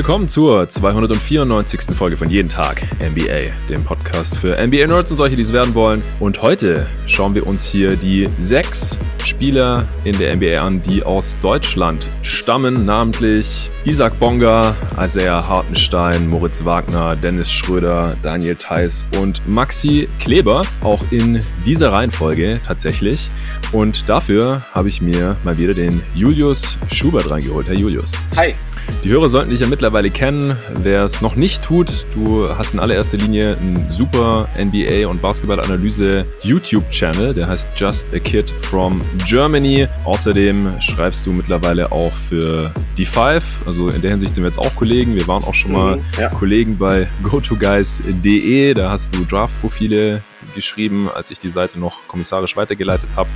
Willkommen zur 294. Folge von Jeden Tag NBA, dem Podcast für NBA-Nerds und solche, die es werden wollen. Und heute schauen wir uns hier die sechs Spieler in der NBA an, die aus Deutschland stammen, namentlich Isaac Bonga, Isaiah Hartenstein, Moritz Wagner, Dennis Schröder, Daniel Theiss und Maxi Kleber. Auch in dieser Reihenfolge tatsächlich. Und dafür habe ich mir mal wieder den Julius Schubert reingeholt. Herr Julius. Hi. Die Hörer sollten dich ja mittlerweile kennen. Wer es noch nicht tut, du hast in allererster Linie einen super NBA- und Basketball-Analyse YouTube-Channel, der heißt Just a Kid from Germany. Außerdem schreibst du mittlerweile auch für die Five. Also in der Hinsicht sind wir jetzt auch Kollegen. Wir waren auch schon mal mhm, ja. Kollegen bei gotoguys.de. Da hast du Draft-Profile geschrieben, als ich die Seite noch kommissarisch weitergeleitet habe.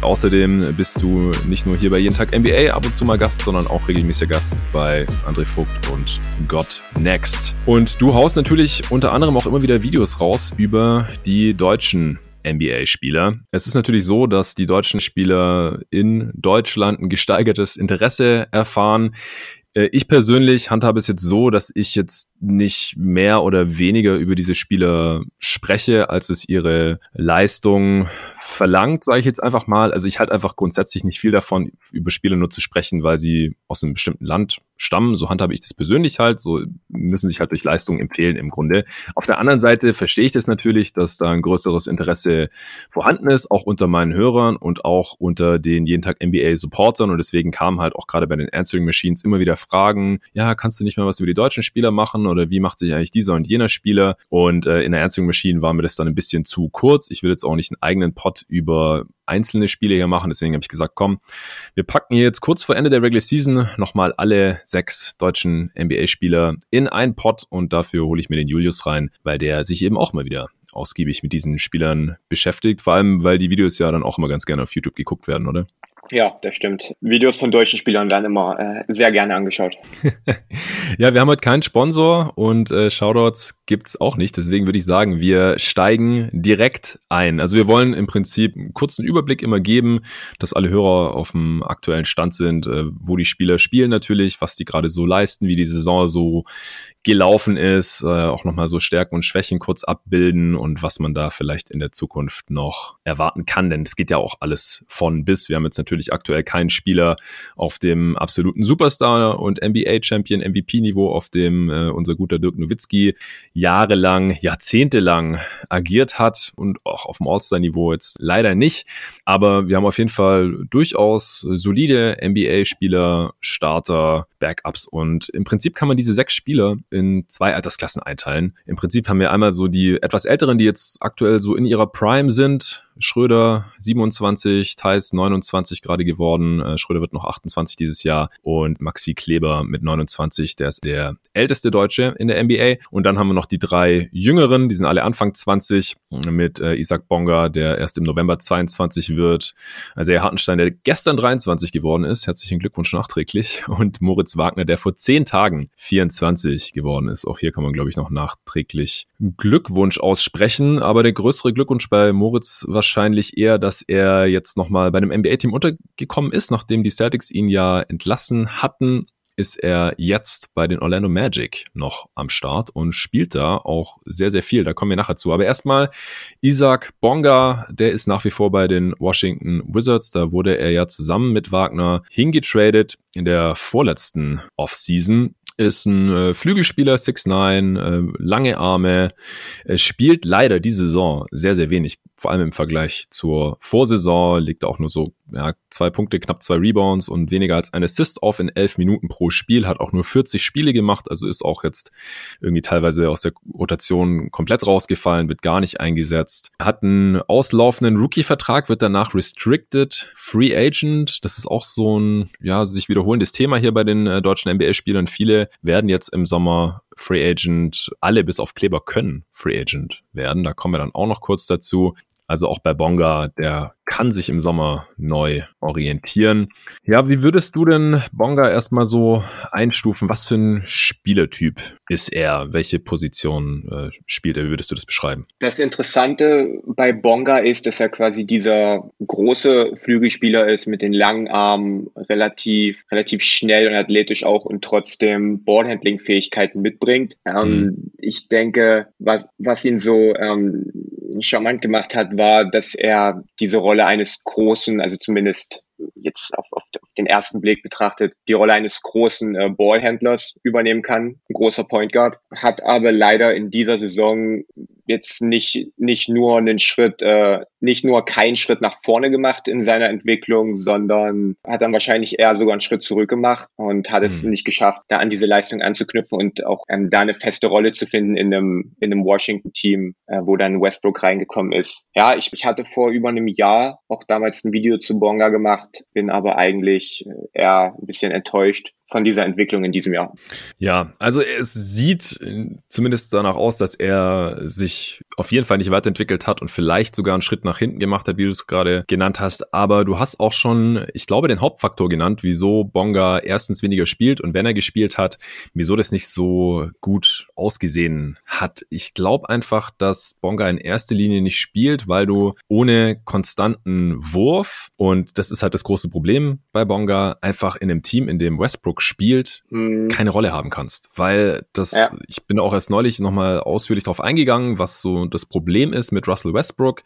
Außerdem bist du nicht nur hier bei Jeden Tag NBA ab und zu mal Gast, sondern auch regelmäßiger Gast bei André Vogt und God Next. Und du haust natürlich unter anderem auch immer wieder Videos raus über die deutschen NBA-Spieler. Es ist natürlich so, dass die deutschen Spieler in Deutschland ein gesteigertes Interesse erfahren. Äh, ich persönlich handhabe es jetzt so, dass ich jetzt nicht mehr oder weniger über diese Spieler spreche, als es ihre Leistung verlangt, sage ich jetzt einfach mal. Also ich halte einfach grundsätzlich nicht viel davon, über Spieler nur zu sprechen, weil sie aus einem bestimmten Land stammen. So handhabe ich das persönlich halt. So müssen sich halt durch Leistung empfehlen im Grunde. Auf der anderen Seite verstehe ich das natürlich, dass da ein größeres Interesse vorhanden ist, auch unter meinen Hörern und auch unter den jeden Tag NBA Supportern. Und deswegen kamen halt auch gerade bei den Answering Machines immer wieder Fragen, ja, kannst du nicht mal was über die deutschen Spieler machen oder wie macht sich eigentlich dieser und jener Spieler? Und äh, in der Answering Machine war mir das dann ein bisschen zu kurz. Ich will jetzt auch nicht einen eigenen Pod über einzelne Spiele hier machen. Deswegen habe ich gesagt, komm, wir packen jetzt kurz vor Ende der Regular Season nochmal alle sechs deutschen NBA-Spieler in einen Pod und dafür hole ich mir den Julius rein, weil der sich eben auch mal wieder ausgiebig mit diesen Spielern beschäftigt. Vor allem, weil die Videos ja dann auch immer ganz gerne auf YouTube geguckt werden, oder? Ja, das stimmt. Videos von deutschen Spielern werden immer äh, sehr gerne angeschaut. ja, wir haben heute keinen Sponsor und äh, Shoutouts gibt's auch nicht. Deswegen würde ich sagen, wir steigen direkt ein. Also wir wollen im Prinzip einen kurzen Überblick immer geben, dass alle Hörer auf dem aktuellen Stand sind, äh, wo die Spieler spielen natürlich, was die gerade so leisten, wie die Saison so gelaufen ist, äh, auch nochmal so Stärken und Schwächen kurz abbilden und was man da vielleicht in der Zukunft noch erwarten kann, denn es geht ja auch alles von bis. Wir haben jetzt natürlich aktuell keinen Spieler auf dem absoluten Superstar und NBA-Champion, MVP-Niveau, auf dem äh, unser guter Dirk Nowitzki jahrelang, jahrzehntelang agiert hat und auch auf dem All-Star-Niveau jetzt leider nicht. Aber wir haben auf jeden Fall durchaus solide NBA-Spieler, Starter, Backups und im Prinzip kann man diese sechs Spieler in zwei Altersklassen einteilen. Im Prinzip haben wir einmal so die etwas älteren, die jetzt aktuell so in ihrer Prime sind, Schröder 27, Thais 29 gerade geworden. Äh, Schröder wird noch 28 dieses Jahr und Maxi Kleber mit 29, der ist der älteste Deutsche in der NBA. Und dann haben wir noch die drei Jüngeren, die sind alle Anfang 20 mit äh, Isaac Bonga, der erst im November 22 wird. Also er Hartenstein, der gestern 23 geworden ist. Herzlichen Glückwunsch nachträglich. Und Moritz Wagner, der vor zehn Tagen 24 geworden ist. Auch hier kann man, glaube ich, noch nachträglich Glückwunsch aussprechen. Aber der größere Glückwunsch bei Moritz wahrscheinlich wahrscheinlich eher, dass er jetzt nochmal bei einem NBA-Team untergekommen ist, nachdem die Celtics ihn ja entlassen hatten ist er jetzt bei den Orlando Magic noch am Start und spielt da auch sehr, sehr viel. Da kommen wir nachher zu. Aber erstmal Isaac Bonga, der ist nach wie vor bei den Washington Wizards. Da wurde er ja zusammen mit Wagner hingetradet in der vorletzten Offseason ist ein äh, Flügelspieler, 6'9, äh, lange Arme, äh, spielt leider diese Saison sehr, sehr wenig, vor allem im Vergleich zur Vorsaison, liegt auch nur so ja, zwei Punkte, knapp zwei Rebounds und weniger als ein Assist auf in elf Minuten pro Spiel, hat auch nur 40 Spiele gemacht, also ist auch jetzt irgendwie teilweise aus der Rotation komplett rausgefallen, wird gar nicht eingesetzt. Hat einen auslaufenden Rookie-Vertrag, wird danach restricted, Free Agent, das ist auch so ein, ja, sich wiederholendes Thema hier bei den äh, deutschen NBA-Spielern. Viele werden jetzt im Sommer Free Agent, alle bis auf Kleber können Free Agent werden. Da kommen wir dann auch noch kurz dazu. Also auch bei Bonga, der kann sich im Sommer neu orientieren. Ja, wie würdest du denn Bonga erstmal so einstufen? Was für ein Spielertyp ist er? Welche Position äh, spielt er? Wie würdest du das beschreiben? Das Interessante bei Bonga ist, dass er quasi dieser große Flügelspieler ist mit den langen Armen, relativ, relativ schnell und athletisch auch und trotzdem Ballhandling-Fähigkeiten mitbringt. Ähm, mhm. Ich denke, was, was ihn so ähm, charmant gemacht hat, war, dass er diese Rolle eines großen, also zumindest jetzt auf, auf, auf den ersten Blick betrachtet, die Rolle eines großen äh, Ballhändlers übernehmen kann, ein großer Point Guard, hat aber leider in dieser Saison jetzt nicht, nicht nur einen Schritt, äh, nicht nur keinen Schritt nach vorne gemacht in seiner Entwicklung, sondern hat dann wahrscheinlich eher sogar einen Schritt zurück gemacht und hat mhm. es nicht geschafft, da an diese Leistung anzuknüpfen und auch ähm, da eine feste Rolle zu finden in einem, in einem Washington-Team, äh, wo dann Westbrook reingekommen ist. Ja, ich, ich hatte vor über einem Jahr auch damals ein Video zu Bonga gemacht, bin aber eigentlich äh, eher ein bisschen enttäuscht, von dieser Entwicklung in diesem Jahr. Ja, also es sieht zumindest danach aus, dass er sich auf jeden Fall nicht weiterentwickelt hat und vielleicht sogar einen Schritt nach hinten gemacht hat, wie du es gerade genannt hast. Aber du hast auch schon, ich glaube, den Hauptfaktor genannt, wieso Bonga erstens weniger spielt und wenn er gespielt hat, wieso das nicht so gut ausgesehen hat. Ich glaube einfach, dass Bonga in erster Linie nicht spielt, weil du ohne konstanten Wurf und das ist halt das große Problem bei Bonga, einfach in einem Team, in dem Westbrook spielt, mhm. keine Rolle haben kannst. Weil das, ja. ich bin auch erst neulich nochmal ausführlich darauf eingegangen, was so das Problem ist mit Russell Westbrook.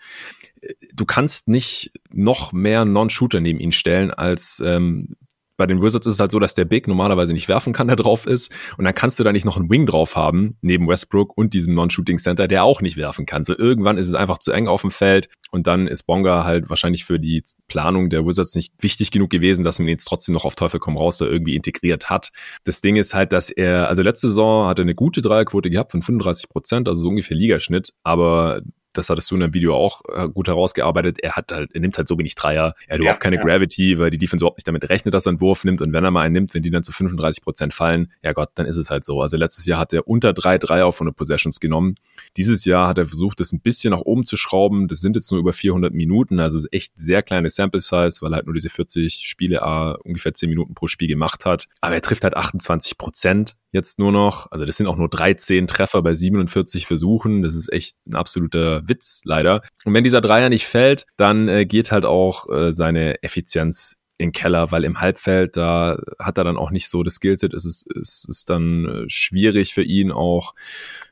Du kannst nicht noch mehr Non-Shooter neben ihn stellen, als ähm, bei den Wizards ist es halt so, dass der Big normalerweise nicht werfen kann, der drauf ist. Und dann kannst du da nicht noch einen Wing drauf haben, neben Westbrook und diesem Non-Shooting Center, der auch nicht werfen kann. So irgendwann ist es einfach zu eng auf dem Feld. Und dann ist Bonga halt wahrscheinlich für die Planung der Wizards nicht wichtig genug gewesen, dass man ihn jetzt trotzdem noch auf Teufel komm raus da irgendwie integriert hat. Das Ding ist halt, dass er, also letzte Saison hat er eine gute Dreierquote gehabt von 35 Prozent, also so ungefähr Ligaschnitt. Aber das hattest du in dem Video auch äh, gut herausgearbeitet, er hat halt, er nimmt halt so wenig Dreier, er hat ja, überhaupt keine ja. Gravity, weil die Defense überhaupt nicht damit rechnet, dass er einen Wurf nimmt und wenn er mal einen nimmt, wenn die dann zu 35 Prozent fallen, ja Gott, dann ist es halt so. Also letztes Jahr hat er unter drei Dreier von den Possessions genommen. Dieses Jahr hat er versucht, das ein bisschen nach oben zu schrauben. Das sind jetzt nur über 400 Minuten, also ist echt sehr kleine Sample Size, weil er halt nur diese 40 Spiele A ungefähr 10 Minuten pro Spiel gemacht hat. Aber er trifft halt 28 Prozent jetzt nur noch. Also das sind auch nur 13 Treffer bei 47 Versuchen. Das ist echt ein absoluter Witz, leider. Und wenn dieser Dreier nicht fällt, dann äh, geht halt auch äh, seine Effizienz in Keller, weil im Halbfeld, da hat er dann auch nicht so das Skillset. Es ist, es ist dann äh, schwierig für ihn auch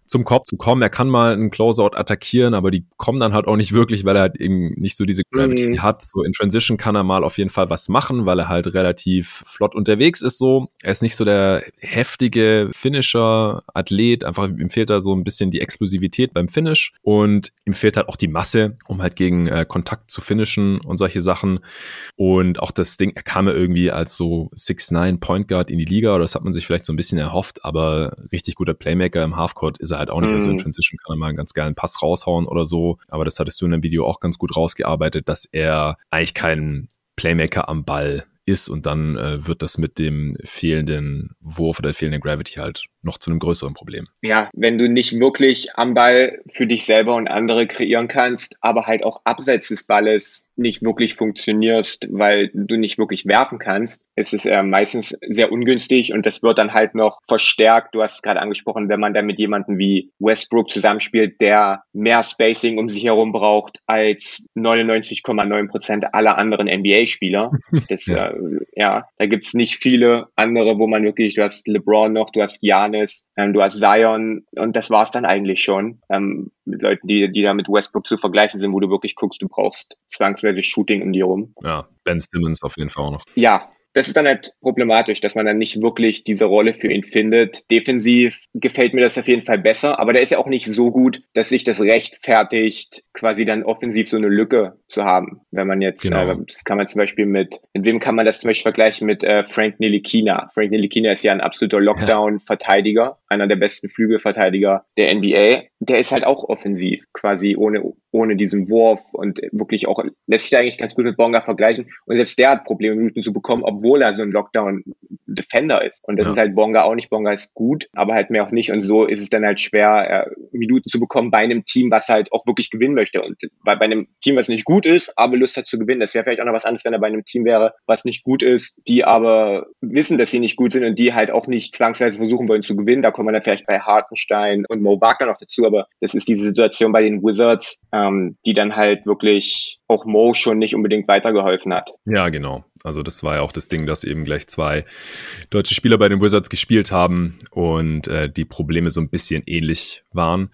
zum Korb zu kommen. Er kann mal einen Closeout attackieren, aber die kommen dann halt auch nicht wirklich, weil er halt eben nicht so diese Gravity mhm. hat. So in Transition kann er mal auf jeden Fall was machen, weil er halt relativ flott unterwegs ist so. Er ist nicht so der heftige Finisher, Athlet. Einfach ihm fehlt da so ein bisschen die Explosivität beim Finish und ihm fehlt halt auch die Masse, um halt gegen äh, Kontakt zu finishen und solche Sachen. Und auch das Ding, er kam ja irgendwie als so 6'9 Point Guard in die Liga, oder das hat man sich vielleicht so ein bisschen erhofft, aber richtig guter Playmaker im Halfcourt ist er halt auch nicht. Mhm. Also in. Transition kann er mal einen ganz geilen Pass raushauen oder so. Aber das hattest du in dem Video auch ganz gut rausgearbeitet, dass er eigentlich kein Playmaker am Ball ist und dann äh, wird das mit dem fehlenden Wurf oder fehlenden Gravity halt noch zu einem größeren Problem. Ja, wenn du nicht wirklich am Ball für dich selber und andere kreieren kannst, aber halt auch abseits des Balles nicht wirklich funktionierst, weil du nicht wirklich werfen kannst, ist es äh, meistens sehr ungünstig und das wird dann halt noch verstärkt. Du hast es gerade angesprochen, wenn man da mit jemandem wie Westbrook zusammenspielt, der mehr Spacing um sich herum braucht als 99,9 Prozent aller anderen NBA-Spieler. Das, ja. Äh, ja, da gibt's nicht viele andere, wo man wirklich, du hast LeBron noch, du hast Jan Janis, ähm, du hast Zion und das war's dann eigentlich schon. Ähm, mit Leuten, die, die da mit Westbrook zu vergleichen sind, wo du wirklich guckst, du brauchst zwangsweise Shooting um die rum. Ja, Ben Simmons auf jeden Fall auch noch. Ja, das ist dann halt problematisch, dass man dann nicht wirklich diese Rolle für ihn findet. Defensiv gefällt mir das auf jeden Fall besser, aber der ist ja auch nicht so gut, dass sich das rechtfertigt, quasi dann offensiv so eine Lücke zu haben. Wenn man jetzt, genau. äh, das kann man zum Beispiel mit, mit wem kann man das zum Beispiel vergleichen mit äh, Frank Nilikina. Frank Nilikina ist ja ein absoluter Lockdown-Verteidiger, einer der besten Flügelverteidiger der NBA. Der ist halt auch offensiv, quasi ohne, ohne diesen Wurf und wirklich auch, lässt sich eigentlich ganz gut mit Bonga vergleichen. Und selbst der hat Probleme, Minuten zu bekommen, obwohl er so ein Lockdown Defender ist. Und das ja. ist halt Bonga auch nicht. Bonga ist gut, aber halt mehr auch nicht. Und so ist es dann halt schwer, äh, Minuten zu bekommen bei einem Team, was halt auch wirklich gewinnen möchte. Und bei, bei einem Team, was nicht gut ist, aber Lust hat zu gewinnen. Das wäre vielleicht auch noch was anderes, wenn er bei einem Team wäre, was nicht gut ist, die aber wissen, dass sie nicht gut sind und die halt auch nicht zwangsweise versuchen wollen zu gewinnen. Da kommen wir dann vielleicht bei Hartenstein und Mo Wagner noch dazu, aber das ist diese Situation bei den Wizards, ähm, die dann halt wirklich auch Mo schon nicht unbedingt weitergeholfen hat. Ja, genau. Also das war ja auch das Ding, dass eben gleich zwei deutsche Spieler bei den Wizards gespielt haben und äh, die Probleme so ein bisschen ähnlich waren.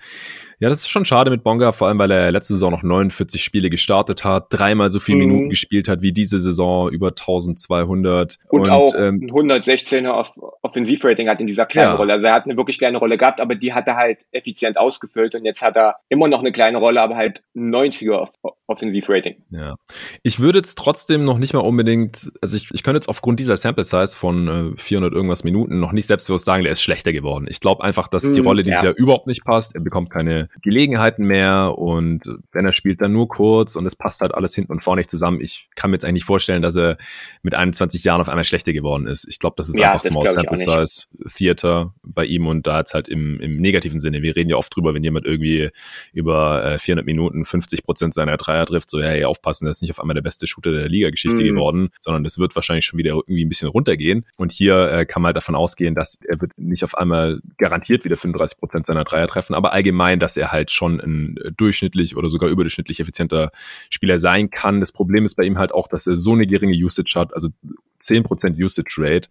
Ja, das ist schon schade mit Bonga, vor allem weil er letzte Saison noch 49 Spiele gestartet hat, dreimal so viele mhm. Minuten gespielt hat wie diese Saison, über 1200. Und, und auch ähm, 116er Off Offensivrating hat in dieser kleinen ja. Rolle. Also er hat eine wirklich kleine Rolle gehabt, aber die hat er halt effizient ausgefüllt und jetzt hat er immer noch eine kleine Rolle, aber halt 90er Off Offensivrating. Ja. Ich würde jetzt trotzdem noch nicht mal unbedingt, also ich, ich könnte jetzt aufgrund dieser Sample Size von äh, 400 irgendwas Minuten noch nicht selbstbewusst sagen, der ist schlechter geworden. Ich glaube einfach, dass die mhm, Rolle dieses ja. Jahr überhaupt nicht passt. Er bekommt keine Gelegenheiten mehr und wenn er spielt, dann nur kurz und es passt halt alles hinten und vorne nicht zusammen. Ich kann mir jetzt eigentlich vorstellen, dass er mit 21 Jahren auf einmal schlechter geworden ist. Ich glaube, das ist ja, einfach das Small Sample Size Theater bei ihm und da jetzt halt im, im negativen Sinne. Wir reden ja oft drüber, wenn jemand irgendwie über äh, 400 Minuten 50 Prozent seiner Dreier trifft, so ja, hey, aufpassen, das ist nicht auf einmal der beste Shooter der Liga-Geschichte mhm. geworden, sondern das wird wahrscheinlich schon wieder irgendwie ein bisschen runtergehen. Und hier äh, kann man halt davon ausgehen, dass er wird nicht auf einmal garantiert wieder 35 Prozent seiner Dreier treffen, aber allgemein, dass er halt schon ein äh, durchschnittlich oder sogar überdurchschnittlich effizienter Spieler sein kann. Das Problem ist bei ihm halt auch, dass er so eine geringe Usage hat, also 10% Usage Rate.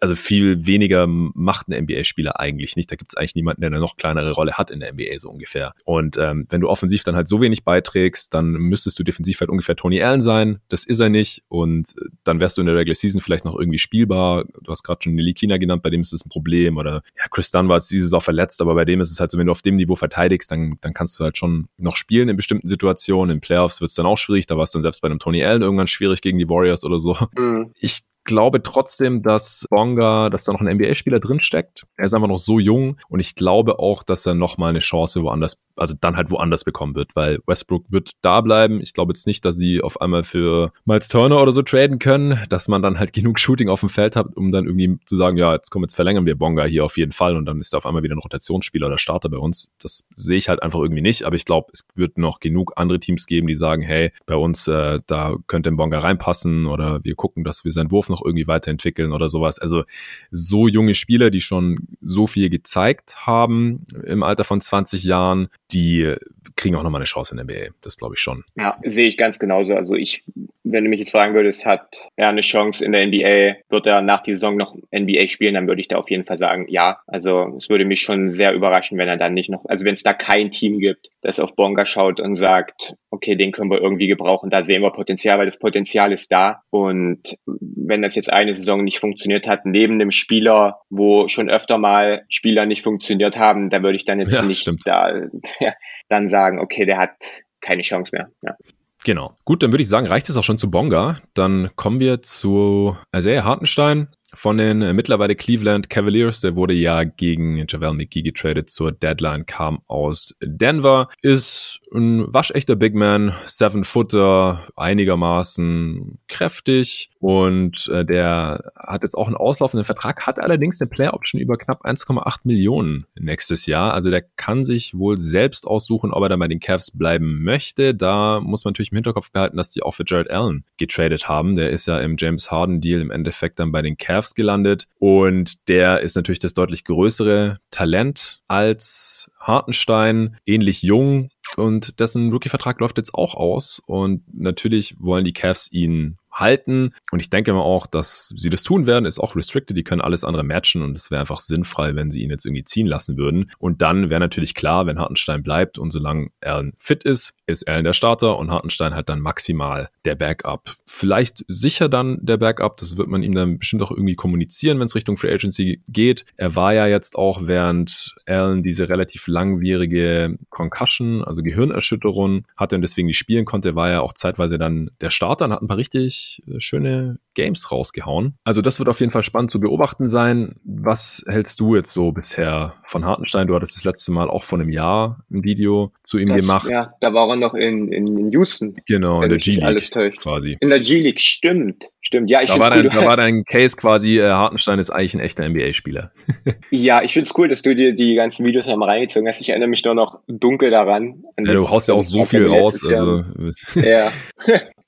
Also viel weniger macht ein NBA-Spieler eigentlich nicht. Da gibt es eigentlich niemanden, der eine noch kleinere Rolle hat in der NBA so ungefähr. Und ähm, wenn du offensiv dann halt so wenig beiträgst, dann müsstest du defensiv halt ungefähr Tony Allen sein. Das ist er nicht. Und äh, dann wärst du in der Regular Season vielleicht noch irgendwie spielbar. Du hast gerade schon Nelly Kina genannt, bei dem ist es ein Problem. Oder ja, Chris Dunn war jetzt dieses auch verletzt, aber bei dem ist es halt so, wenn du auf dem Niveau verteidigst, dann, dann kannst du halt schon noch spielen in bestimmten Situationen. In Playoffs wird es dann auch schwierig. Da war es dann selbst bei einem Tony Allen irgendwann schwierig gegen die Warriors oder so. Mhm. Ich glaube trotzdem, dass Bonga, dass da noch ein NBA-Spieler drinsteckt. Er ist einfach noch so jung und ich glaube auch, dass er noch mal eine Chance woanders, also dann halt woanders bekommen wird, weil Westbrook wird da bleiben. Ich glaube jetzt nicht, dass sie auf einmal für Miles Turner oder so traden können, dass man dann halt genug Shooting auf dem Feld hat, um dann irgendwie zu sagen, ja, jetzt kommen jetzt verlängern wir Bonga hier auf jeden Fall und dann ist er auf einmal wieder ein Rotationsspieler oder Starter bei uns. Das sehe ich halt einfach irgendwie nicht, aber ich glaube, es wird noch genug andere Teams geben, die sagen, hey, bei uns äh, da könnte ein Bonga reinpassen oder wir gucken, dass wir seinen Wurf noch irgendwie weiterentwickeln oder sowas. Also so junge Spieler, die schon so viel gezeigt haben im Alter von 20 Jahren, die kriegen auch nochmal eine Chance in der NBA. Das glaube ich schon. Ja, sehe ich ganz genauso. Also ich, wenn du mich jetzt fragen würdest, hat er eine Chance in der NBA, wird er nach der Saison noch NBA spielen, dann würde ich da auf jeden Fall sagen, ja. Also es würde mich schon sehr überraschen, wenn er dann nicht noch, also wenn es da kein Team gibt, das auf Bonga schaut und sagt, okay, den können wir irgendwie gebrauchen, da sehen wir Potenzial, weil das Potenzial ist da. Und wenn das jetzt eine Saison nicht funktioniert hat, neben dem Spieler, wo schon öfter mal Spieler nicht funktioniert haben, da würde ich dann jetzt ja, nicht stimmt. da ja, dann sagen, okay, der hat keine Chance mehr. Ja. Genau. Gut, dann würde ich sagen, reicht es auch schon zu Bonga. Dann kommen wir zu Isaiah Hartenstein von den äh, mittlerweile Cleveland Cavaliers. Der wurde ja gegen Javel McGee getradet zur Deadline, kam aus Denver, ist ein waschechter Big Man, Seven Footer, einigermaßen kräftig und äh, der hat jetzt auch einen auslaufenden Vertrag, hat allerdings eine Player Option über knapp 1,8 Millionen nächstes Jahr. Also der kann sich wohl selbst aussuchen, ob er dann bei den Cavs bleiben möchte. Da muss man natürlich im Hinterkopf behalten, dass die auch für Jared Allen getradet haben. Der ist ja im James Harden Deal im Endeffekt dann bei den Cavs Cavs gelandet. Und der ist natürlich das deutlich größere Talent als Hartenstein, ähnlich jung und dessen Rookie-Vertrag läuft jetzt auch aus und natürlich wollen die Cavs ihn halten. Und ich denke mal auch, dass sie das tun werden, ist auch restricted, die können alles andere matchen und es wäre einfach sinnfrei, wenn sie ihn jetzt irgendwie ziehen lassen würden. Und dann wäre natürlich klar, wenn Hartenstein bleibt und solange Allen fit ist, ist Allen der Starter und Hartenstein halt dann maximal der Backup. Vielleicht sicher dann der Backup, das wird man ihm dann bestimmt auch irgendwie kommunizieren, wenn es Richtung Free Agency geht. Er war ja jetzt auch während Allen diese relativ langwierige Concussion, also Gehirnerschütterung hatte und deswegen nicht spielen konnte, war er auch zeitweise dann der Starter und hat ein paar richtig äh, schöne Games rausgehauen. Also das wird auf jeden Fall spannend zu beobachten sein. Was hältst du jetzt so bisher von Hartenstein? Du hattest das letzte Mal auch vor einem Jahr ein Video zu ihm das, gemacht. Ja, da war er noch in, in, in Houston. Genau, in der G-League quasi. In der G-League, stimmt. Stimmt, ja, ich finde cool. Da war dein Case quasi, äh, Hartenstein ist eigentlich ein echter NBA-Spieler. ja, ich finde es cool, dass du dir die ganzen Videos nochmal reingezogen hast. Ich erinnere mich nur noch dunkel daran. Ja, du haust ja auch so viel raus. Also. Ja.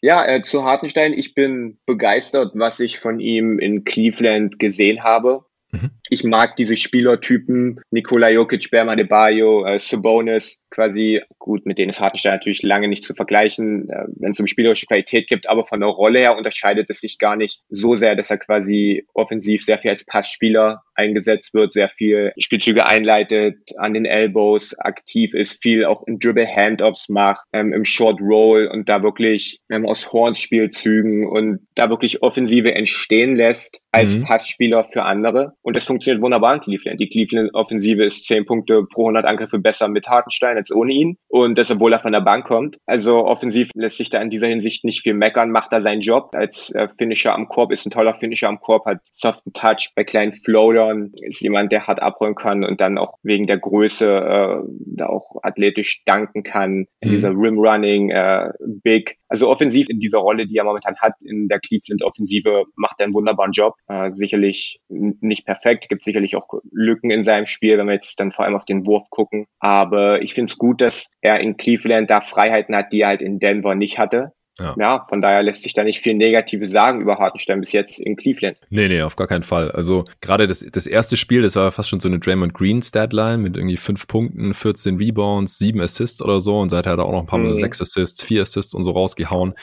Ja, äh, zu Hartenstein, ich bin begeistert, was ich von ihm in Cleveland gesehen habe. Mhm. Ich mag diese Spielertypen, Nikola Jokic, Berma de Bayo, äh, Sabonis, quasi, gut, mit denen ist Hartenstein natürlich lange nicht zu vergleichen, äh, wenn es um spielerische Qualität gibt, aber von der Rolle her unterscheidet es sich gar nicht so sehr, dass er quasi offensiv sehr viel als Passspieler eingesetzt wird, sehr viel Spielzüge einleitet, an den Elbows aktiv ist, viel auch in Dribble Handoffs macht, ähm, im Short Roll und da wirklich ähm, aus Horns Spielzügen und da wirklich Offensive entstehen lässt als mhm. Passspieler für andere. Und das funktioniert wunderbar in Cleveland. Die Cleveland-Offensive ist zehn Punkte pro 100 Angriffe besser mit Hartenstein als ohne ihn. Und das, obwohl er von der Bank kommt. Also offensiv lässt sich da in dieser Hinsicht nicht viel meckern, macht er seinen Job. Als äh, Finisher am Korb ist ein toller Finisher am Korb, hat soften Touch bei kleinen Floatern, ist jemand, der hart abräumen kann und dann auch wegen der Größe äh, da auch athletisch danken kann. In mhm. dieser Rim Running, äh, Big. Also offensiv in dieser Rolle, die er momentan hat in der Cleveland-Offensive, macht er einen wunderbaren Job. Äh, sicherlich nicht perfekt, gibt sicherlich auch Lücken in seinem Spiel, wenn wir jetzt dann vor allem auf den Wurf gucken. Aber ich finde es gut, dass er in Cleveland da Freiheiten hat, die er halt in Denver nicht hatte. Ja. ja. von daher lässt sich da nicht viel Negatives sagen über Hartenstein bis jetzt in Cleveland. Nee, nee, auf gar keinen Fall. Also gerade das, das erste Spiel, das war fast schon so eine Draymond Green Statline mit irgendwie fünf Punkten, 14 Rebounds, sieben Assists oder so und seither hat er auch noch ein paar Mal mhm. sechs Assists, vier Assists und so rausgehauen.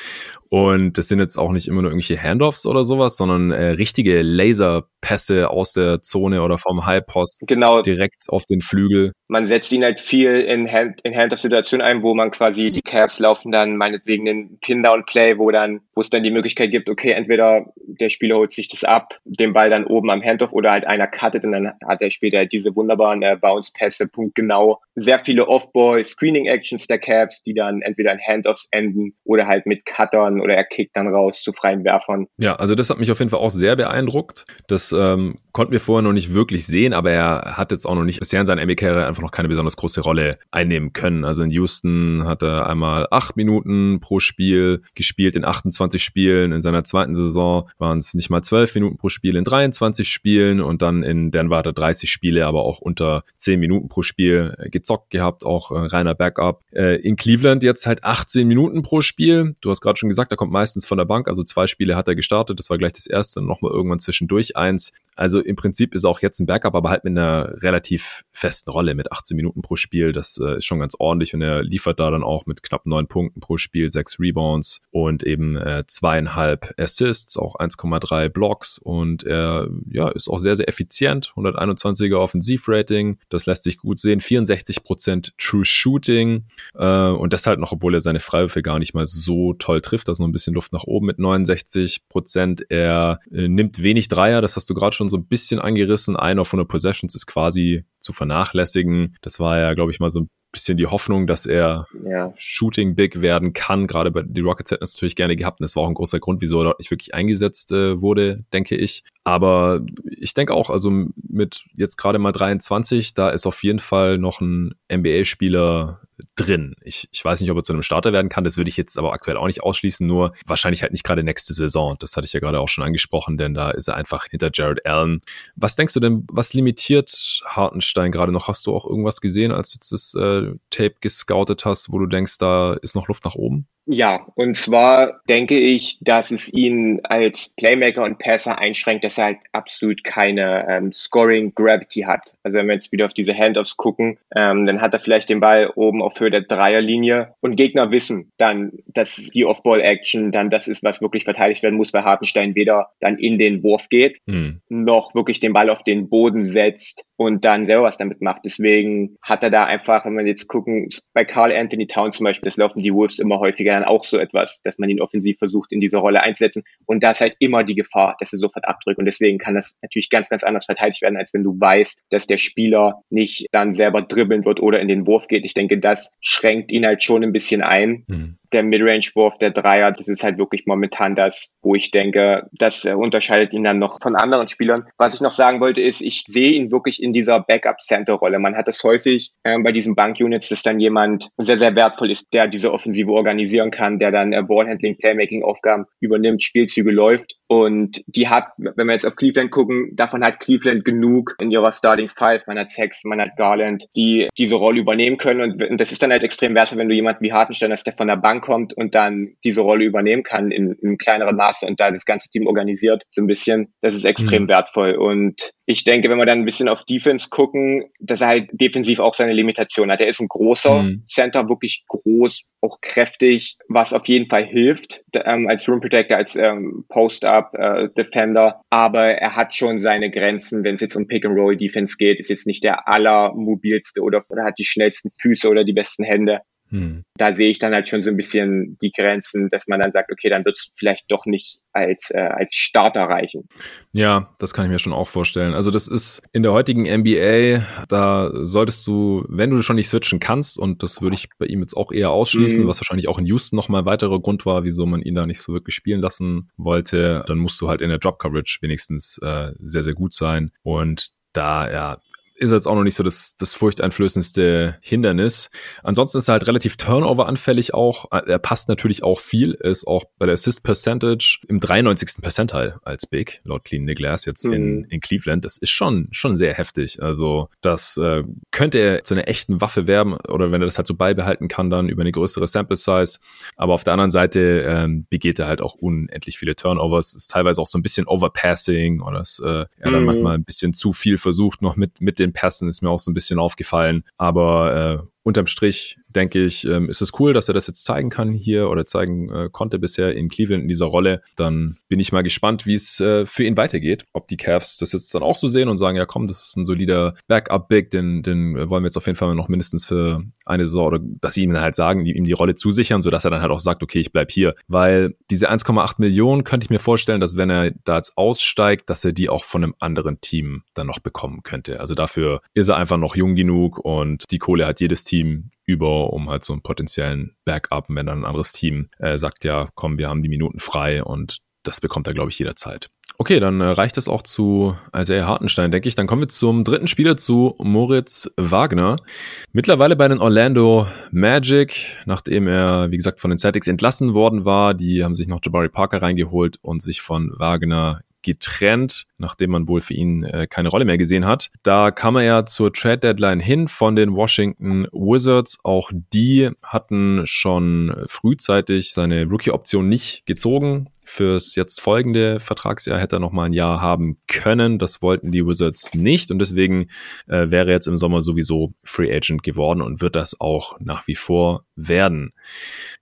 Und das sind jetzt auch nicht immer nur irgendwelche Handoffs oder sowas, sondern äh, richtige Laserpässe aus der Zone oder vom Highpost genau. direkt auf den Flügel. Man setzt ihn halt viel in, Hand, in Handoff-Situationen ein, wo man quasi die Caps laufen dann meinetwegen den Pin-Down-Play, wo dann, wo es dann die Möglichkeit gibt, okay, entweder der Spieler holt sich das ab, den Ball dann oben am Handoff oder halt einer cuttet und dann hat der Spieler halt diese wunderbaren äh, Bounce-Pässe, punktgenau. Sehr viele Off-Ball-Screening-Actions der Caps, die dann entweder in Handoffs enden oder halt mit Cuttern oder er kickt dann raus zu freien Werfern. Ja, also das hat mich auf jeden Fall auch sehr beeindruckt. Das ähm, konnten wir vorher noch nicht wirklich sehen, aber er hat jetzt auch noch nicht bisher in seiner NBA-Karriere einfach noch keine besonders große Rolle einnehmen können. Also in Houston hat er einmal acht Minuten pro Spiel gespielt in 28 Spielen. In seiner zweiten Saison waren es nicht mal zwölf Minuten pro Spiel in 23 Spielen und dann in Denver hat er 30 Spiele, aber auch unter 10 Minuten pro Spiel gezockt gehabt, auch äh, reiner Backup. Äh, in Cleveland jetzt halt 18 Minuten pro Spiel. Du hast gerade schon gesagt, er kommt meistens von der Bank. Also zwei Spiele hat er gestartet. Das war gleich das erste, nochmal irgendwann zwischendurch eins. Also im Prinzip ist auch jetzt ein Backup, aber halt mit einer relativ festen Rolle mit 18 Minuten pro Spiel. Das äh, ist schon ganz ordentlich und er liefert da dann auch mit knapp neun Punkten pro Spiel, sechs Rebounds und eben äh, zweieinhalb Assists, auch 1,3 Blocks und er ja, ist auch sehr, sehr effizient. 121er Offensivrating, das lässt sich gut sehen. 64% True Shooting äh, und das halt noch, obwohl er seine Freiwürfe gar nicht mal so toll trifft. Das ist noch ein bisschen Luft nach oben mit 69% Er äh, nimmt wenig Dreier, das hast du gerade schon so ein bisschen angerissen. Einer von 100 Possessions ist quasi zu vernachlässigen. Das war ja, glaube ich, mal so ein bisschen die Hoffnung, dass er ja. Shooting Big werden kann. Gerade bei die Rockets hätten es natürlich gerne gehabt. Und das war auch ein großer Grund, wieso er dort nicht wirklich eingesetzt äh, wurde, denke ich. Aber ich denke auch, also mit jetzt gerade mal 23, da ist auf jeden Fall noch ein NBA-Spieler drin. Ich, ich weiß nicht, ob er zu einem Starter werden kann, das würde ich jetzt aber aktuell auch nicht ausschließen, nur wahrscheinlich halt nicht gerade nächste Saison. Das hatte ich ja gerade auch schon angesprochen, denn da ist er einfach hinter Jared Allen. Was denkst du denn, was limitiert Hartenstein gerade noch? Hast du auch irgendwas gesehen, als du jetzt das äh, Tape gescoutet hast, wo du denkst, da ist noch Luft nach oben? Ja, und zwar denke ich, dass es ihn als Playmaker und Passer einschränkt, dass er halt absolut keine ähm, Scoring Gravity hat. Also wenn wir jetzt wieder auf diese Handoffs gucken, ähm, dann hat er vielleicht den Ball oben auf Höhe der Dreierlinie und Gegner wissen dann, dass die Off-Ball-Action dann das ist, was wirklich verteidigt werden muss, weil Hartenstein weder dann in den Wurf geht, mhm. noch wirklich den Ball auf den Boden setzt und dann selber was damit macht. Deswegen hat er da einfach, wenn wir jetzt gucken, bei Carl Anthony Town zum Beispiel, das laufen die Wolves immer häufiger dann auch so etwas, dass man ihn offensiv versucht, in diese Rolle einzusetzen. Und da ist halt immer die Gefahr, dass er sofort abdrückt. Und deswegen kann das natürlich ganz, ganz anders verteidigt werden, als wenn du weißt, dass der Spieler nicht dann selber dribbeln wird oder in den Wurf geht. Ich denke, das schränkt ihn halt schon ein bisschen ein. Mhm der Midrange-Wurf, der Dreier, das ist halt wirklich momentan das, wo ich denke, das unterscheidet ihn dann noch von anderen Spielern. Was ich noch sagen wollte, ist, ich sehe ihn wirklich in dieser Backup-Center-Rolle. Man hat das häufig äh, bei diesen Bank-Units, dass dann jemand sehr, sehr wertvoll ist, der diese Offensive organisieren kann, der dann äh, Ballhandling, Playmaking-Aufgaben übernimmt, Spielzüge läuft. Und die hat, wenn wir jetzt auf Cleveland gucken, davon hat Cleveland genug in ihrer Starting Five. Man hat Sexton, man hat Garland, die diese Rolle übernehmen können. Und das ist dann halt extrem wertvoll, wenn du jemanden wie Hartenstein hast, der von der Bank rankommt und dann diese Rolle übernehmen kann in, in kleineren Maße und da das ganze Team organisiert, so ein bisschen, das ist extrem mhm. wertvoll. Und ich denke, wenn wir dann ein bisschen auf Defense gucken, dass er halt defensiv auch seine Limitation hat. Er ist ein großer mhm. Center, wirklich groß, auch kräftig, was auf jeden Fall hilft ähm, als Room Protector, als ähm, Post-Up äh, Defender. Aber er hat schon seine Grenzen, wenn es jetzt um Pick-and-Roll Defense geht. Ist jetzt nicht der allermobilste oder, oder hat die schnellsten Füße oder die besten Hände. Hm. Da sehe ich dann halt schon so ein bisschen die Grenzen, dass man dann sagt, okay, dann wird es vielleicht doch nicht als, äh, als Starter reichen. Ja, das kann ich mir schon auch vorstellen. Also das ist in der heutigen NBA, da solltest du, wenn du schon nicht switchen kannst, und das würde ich bei ihm jetzt auch eher ausschließen, mhm. was wahrscheinlich auch in Houston nochmal ein weiterer Grund war, wieso man ihn da nicht so wirklich spielen lassen wollte, dann musst du halt in der Drop Coverage wenigstens äh, sehr, sehr gut sein. Und da, ja, ist jetzt auch noch nicht so das, das furchteinflößendste Hindernis. Ansonsten ist er halt relativ Turnover-anfällig auch. Er passt natürlich auch viel, ist auch bei der Assist Percentage im 93. Percentile als Big, laut Clean the Glass jetzt mhm. in, in Cleveland. Das ist schon, schon sehr heftig. Also das äh, könnte er zu einer echten Waffe werben oder wenn er das halt so beibehalten kann, dann über eine größere Sample Size. Aber auf der anderen Seite ähm, begeht er halt auch unendlich viele Turnovers. Ist teilweise auch so ein bisschen Overpassing oder es, äh, er dann mhm. manchmal ein bisschen zu viel versucht, noch mit, mit den den Pässen ist mir auch so ein bisschen aufgefallen. Aber äh, unterm Strich denke ich, ähm, ist es cool, dass er das jetzt zeigen kann hier oder zeigen äh, konnte bisher in Cleveland in dieser Rolle. Dann bin ich mal gespannt, wie es äh, für ihn weitergeht. Ob die Cavs das jetzt dann auch so sehen und sagen, ja komm, das ist ein solider Backup-Big, den, den wollen wir jetzt auf jeden Fall noch mindestens für eine Saison oder dass sie ihm halt sagen, ihm die Rolle zusichern, sodass er dann halt auch sagt, okay, ich bleib hier. Weil diese 1,8 Millionen könnte ich mir vorstellen, dass wenn er da jetzt aussteigt, dass er die auch von einem anderen Team dann noch bekommen könnte. Also dafür ist er einfach noch jung genug und die Kohle hat jedes Team über, um halt so einen potenziellen Backup, wenn dann ein anderes Team äh, sagt, ja, komm, wir haben die Minuten frei und das bekommt er, glaube ich, jederzeit. Okay, dann äh, reicht es auch zu Isaiah Hartenstein, denke ich. Dann kommen wir zum dritten Spieler, zu Moritz Wagner. Mittlerweile bei den Orlando Magic, nachdem er, wie gesagt, von den Celtics entlassen worden war. Die haben sich noch Jabari Parker reingeholt und sich von Wagner getrennt, nachdem man wohl für ihn äh, keine Rolle mehr gesehen hat. Da kam er ja zur Trade Deadline hin von den Washington Wizards. Auch die hatten schon frühzeitig seine Rookie-Option nicht gezogen. Fürs jetzt folgende Vertragsjahr hätte er noch mal ein Jahr haben können. Das wollten die Wizards nicht und deswegen äh, wäre jetzt im Sommer sowieso Free Agent geworden und wird das auch nach wie vor werden.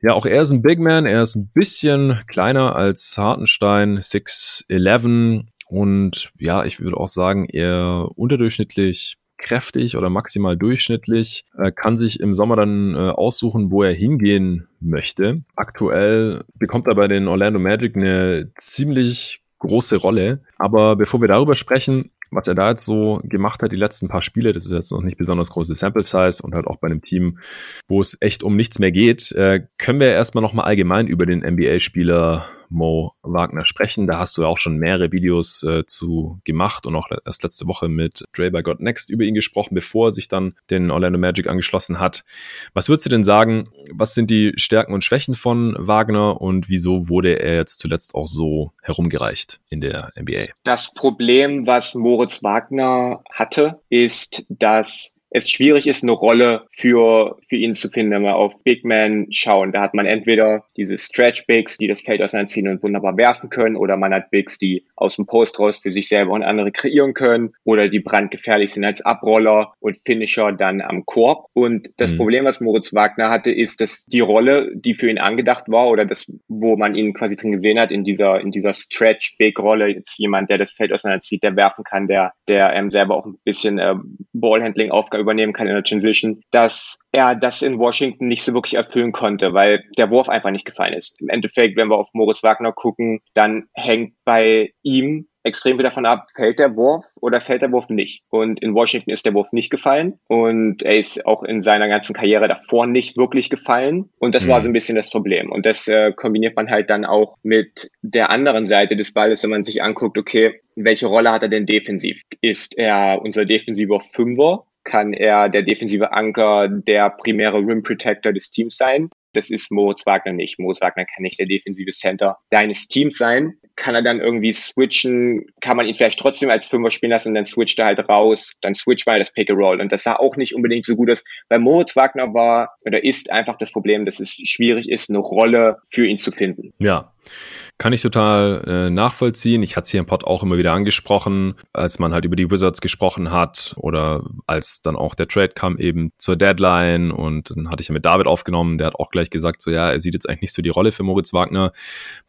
Ja, auch er ist ein Big Man. Er ist ein bisschen kleiner als Hartenstein, 6'11 und ja, ich würde auch sagen, eher unterdurchschnittlich kräftig oder maximal durchschnittlich, äh, kann sich im Sommer dann äh, aussuchen, wo er hingehen möchte. Aktuell bekommt er bei den Orlando Magic eine ziemlich große Rolle. Aber bevor wir darüber sprechen, was er da jetzt so gemacht hat, die letzten paar Spiele, das ist jetzt noch nicht besonders große Sample Size und halt auch bei einem Team, wo es echt um nichts mehr geht, äh, können wir erstmal nochmal allgemein über den NBA-Spieler Mo Wagner sprechen. Da hast du ja auch schon mehrere Videos äh, zu gemacht und auch erst letzte Woche mit Dre by God Next über ihn gesprochen, bevor er sich dann den Orlando Magic angeschlossen hat. Was würdest du denn sagen, was sind die Stärken und Schwächen von Wagner und wieso wurde er jetzt zuletzt auch so herumgereicht in der NBA? Das Problem, was Moritz Wagner hatte, ist, dass es schwierig ist, eine Rolle für, für ihn zu finden, wenn wir auf Big Man schauen. Da hat man entweder diese Stretch Bigs, die das Feld auseinanderziehen und wunderbar werfen können, oder man hat Bigs, die aus dem Post raus für sich selber und andere kreieren können, oder die brandgefährlich sind als Abroller und Finisher dann am Korb. Und das mhm. Problem, was Moritz Wagner hatte, ist, dass die Rolle, die für ihn angedacht war, oder das, wo man ihn quasi drin gesehen hat, in dieser, in dieser Stretch Big Rolle, jetzt jemand, der das Feld auseinanderzieht, der werfen kann, der, der ähm, selber auch ein bisschen äh, Ballhandling Aufgabe übernehmen kann in der Transition, dass er das in Washington nicht so wirklich erfüllen konnte, weil der Wurf einfach nicht gefallen ist. Im Endeffekt, wenn wir auf Moritz Wagner gucken, dann hängt bei ihm extrem viel davon ab, fällt der Wurf oder fällt der Wurf nicht. Und in Washington ist der Wurf nicht gefallen und er ist auch in seiner ganzen Karriere davor nicht wirklich gefallen. Und das mhm. war so ein bisschen das Problem. Und das äh, kombiniert man halt dann auch mit der anderen Seite des Balles, wenn man sich anguckt, okay, welche Rolle hat er denn defensiv? Ist er unser defensiver Fünfer? Kann er der defensive Anker, der primäre Rim Protector des Teams sein? Das ist Moritz Wagner nicht. Moritz Wagner kann nicht der defensive Center deines Teams sein. Kann er dann irgendwie switchen? Kann man ihn vielleicht trotzdem als Fünfer spielen lassen und dann switcht er halt raus? Dann switcht mal das Pick and Roll. Und das sah auch nicht unbedingt so gut aus. Bei Moritz Wagner war oder ist einfach das Problem, dass es schwierig ist, eine Rolle für ihn zu finden. Ja. Kann ich total äh, nachvollziehen. Ich hatte es hier im Pod auch immer wieder angesprochen, als man halt über die Wizards gesprochen hat oder als dann auch der Trade kam eben zur Deadline und dann hatte ich ja mit David aufgenommen, der hat auch gleich gesagt, so ja, er sieht jetzt eigentlich nicht so die Rolle für Moritz Wagner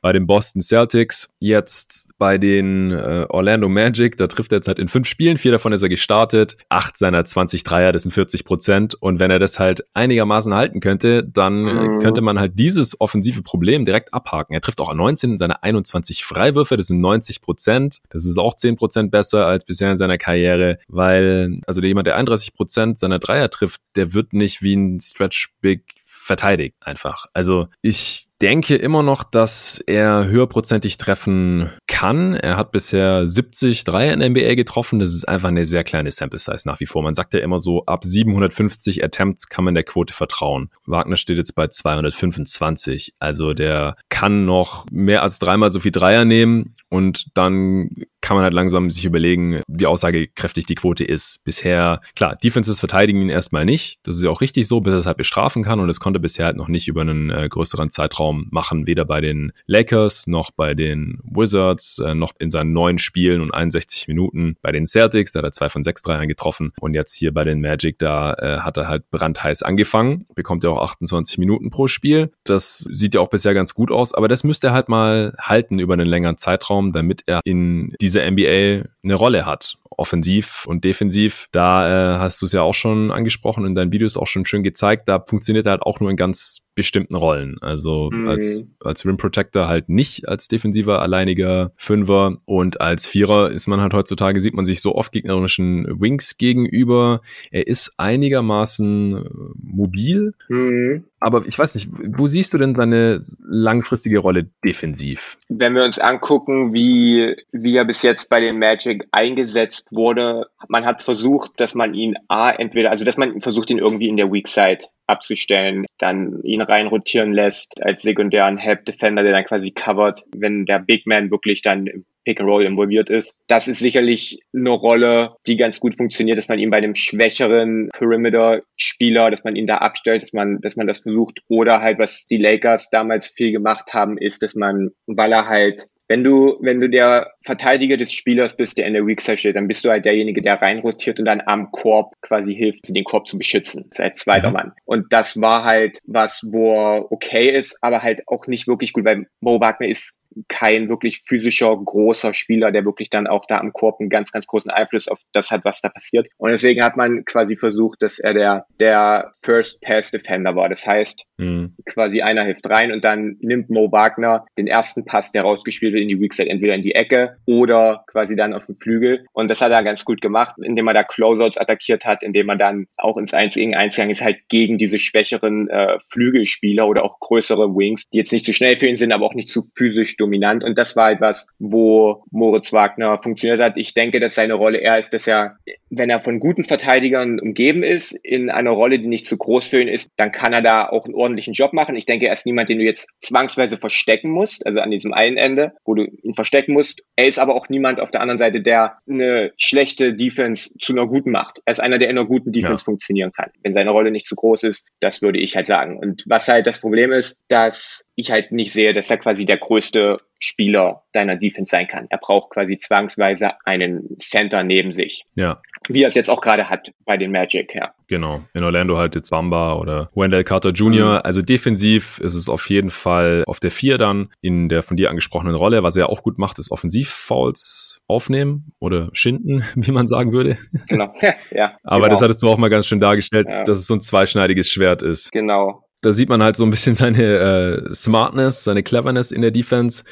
bei den Boston Celtics. Jetzt bei den äh, Orlando Magic, da trifft er jetzt halt in fünf Spielen, vier davon ist er gestartet, acht seiner 20 Dreier, das sind 40 Prozent und wenn er das halt einigermaßen halten könnte, dann mhm. könnte man halt dieses offensive Problem direkt abhaken. Er trifft auch 19 seine 21 Freiwürfe, das sind 90 Prozent. Das ist auch 10 Prozent besser als bisher in seiner Karriere, weil, also jemand, der 31 Prozent seiner Dreier trifft, der wird nicht wie ein Stretch Big verteidigt einfach. Also ich denke immer noch, dass er höherprozentig treffen kann. Er hat bisher 70 Dreier in der NBA getroffen. Das ist einfach eine sehr kleine Sample Size nach wie vor. Man sagt ja immer so, ab 750 Attempts kann man der Quote vertrauen. Wagner steht jetzt bei 225. Also der kann noch mehr als dreimal so viel Dreier nehmen und dann kann man halt langsam sich überlegen, wie aussagekräftig die Quote ist. Bisher, klar, Defenses verteidigen ihn erstmal nicht. Das ist ja auch richtig so, bis er es halt bestrafen kann und es konnte bisher halt noch nicht über einen äh, größeren Zeitraum Zeitraum machen, weder bei den Lakers noch bei den Wizards, äh, noch in seinen neun Spielen und 61 Minuten bei den Celtics, da hat er zwei von sechs Dreiern getroffen und jetzt hier bei den Magic, da äh, hat er halt brandheiß angefangen, bekommt ja auch 28 Minuten pro Spiel. Das sieht ja auch bisher ganz gut aus, aber das müsste er halt mal halten über einen längeren Zeitraum, damit er in dieser NBA eine Rolle hat offensiv und defensiv. Da äh, hast du es ja auch schon angesprochen in deinen Videos auch schon schön gezeigt. Da funktioniert er halt auch nur in ganz bestimmten Rollen. Also mhm. als, als Rim Protector halt nicht als defensiver alleiniger Fünfer und als Vierer ist man halt heutzutage, sieht man sich so oft gegnerischen Wings gegenüber. Er ist einigermaßen äh, mobil, mhm. Aber ich weiß nicht, wo siehst du denn seine langfristige Rolle defensiv? Wenn wir uns angucken, wie, wie er bis jetzt bei den Magic eingesetzt wurde, man hat versucht, dass man ihn A, entweder, also dass man versucht, ihn irgendwie in der Weak Side abzustellen, dann ihn reinrotieren lässt als sekundären Help Defender, der dann quasi covert, wenn der Big Man wirklich dann im Pick and Roll involviert ist. Das ist sicherlich eine Rolle, die ganz gut funktioniert, dass man ihn bei einem schwächeren Perimeter-Spieler, dass man ihn da abstellt, dass man, dass man das versucht. Oder halt, was die Lakers damals viel gemacht haben, ist, dass man, weil er halt wenn du, wenn du der Verteidiger des Spielers bist, der in der Weak Side steht, dann bist du halt derjenige, der reinrotiert und dann am Korb quasi hilft, den Korb zu beschützen, als zweiter mhm. Mann. Und das war halt was, wo okay ist, aber halt auch nicht wirklich gut, weil Mo Wagner ist kein wirklich physischer, großer Spieler, der wirklich dann auch da am Korb einen ganz, ganz großen Einfluss auf das hat, was da passiert. Und deswegen hat man quasi versucht, dass er der, der First Pass Defender war. Das heißt, mhm. quasi einer hilft rein und dann nimmt Mo Wagner den ersten Pass, der rausgespielt wird, in die Weak Side, entweder in die Ecke oder quasi dann auf den Flügel. Und das hat er ganz gut gemacht, indem er da Closeouts attackiert hat, indem er dann auch ins 1 gegen 1 gegangen ist, halt gegen diese schwächeren äh, Flügelspieler oder auch größere Wings, die jetzt nicht zu schnell für ihn sind, aber auch nicht zu physisch dominant. Und das war etwas, wo Moritz Wagner funktioniert hat. Ich denke, dass seine Rolle eher ist, dass er, wenn er von guten Verteidigern umgeben ist, in einer Rolle, die nicht zu groß für ihn ist, dann kann er da auch einen ordentlichen Job machen. Ich denke, er ist niemand, den du jetzt zwangsweise verstecken musst, also an diesem einen Ende, wo du ihn verstecken musst. Er ist aber auch niemand auf der anderen Seite, der eine schlechte Defense zu einer guten macht. Er ist einer, der in einer guten Defense ja. funktionieren kann. Wenn seine Rolle nicht zu groß ist, das würde ich halt sagen. Und was halt das Problem ist, dass ich halt nicht sehe, dass er quasi der größte Spieler deiner Defense sein kann. Er braucht quasi zwangsweise einen Center neben sich. Ja. Wie er es jetzt auch gerade hat bei den Magic, ja. Genau. In Orlando halt jetzt Bamba oder Wendell Carter Jr. Mhm. Also defensiv ist es auf jeden Fall auf der vier dann in der von dir angesprochenen Rolle. Was er auch gut macht, ist Offensiv-Fouls aufnehmen oder schinden, wie man sagen würde. Genau. ja. Aber genau. das hattest du auch mal ganz schön dargestellt, ja. dass es so ein zweischneidiges Schwert ist. Genau da sieht man halt so ein bisschen seine äh, Smartness, seine Cleverness in der Defense.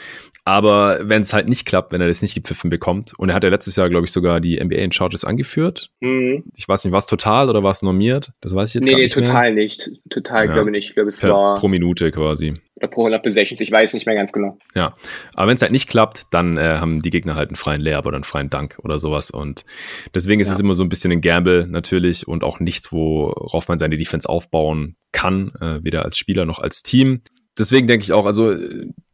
Aber wenn es halt nicht klappt, wenn er das nicht gepfiffen bekommt, und er hat ja letztes Jahr, glaube ich, sogar die NBA in Charges angeführt. Mhm. Ich weiß nicht, war es total oder war es normiert? Das weiß ich jetzt nee, gar nee, nicht. Nee, total mehr. nicht. Total, ja. glaube ich nicht. Ich glaube, es per, war. Pro Minute quasi. Oder pro 100 Possessions, ich weiß nicht mehr ganz genau. Ja, aber wenn es halt nicht klappt, dann äh, haben die Gegner halt einen freien Layup oder einen freien Dank oder sowas. Und deswegen ist ja. es immer so ein bisschen ein Gamble natürlich und auch nichts, worauf man seine Defense aufbauen kann, äh, weder als Spieler noch als Team deswegen denke ich auch, also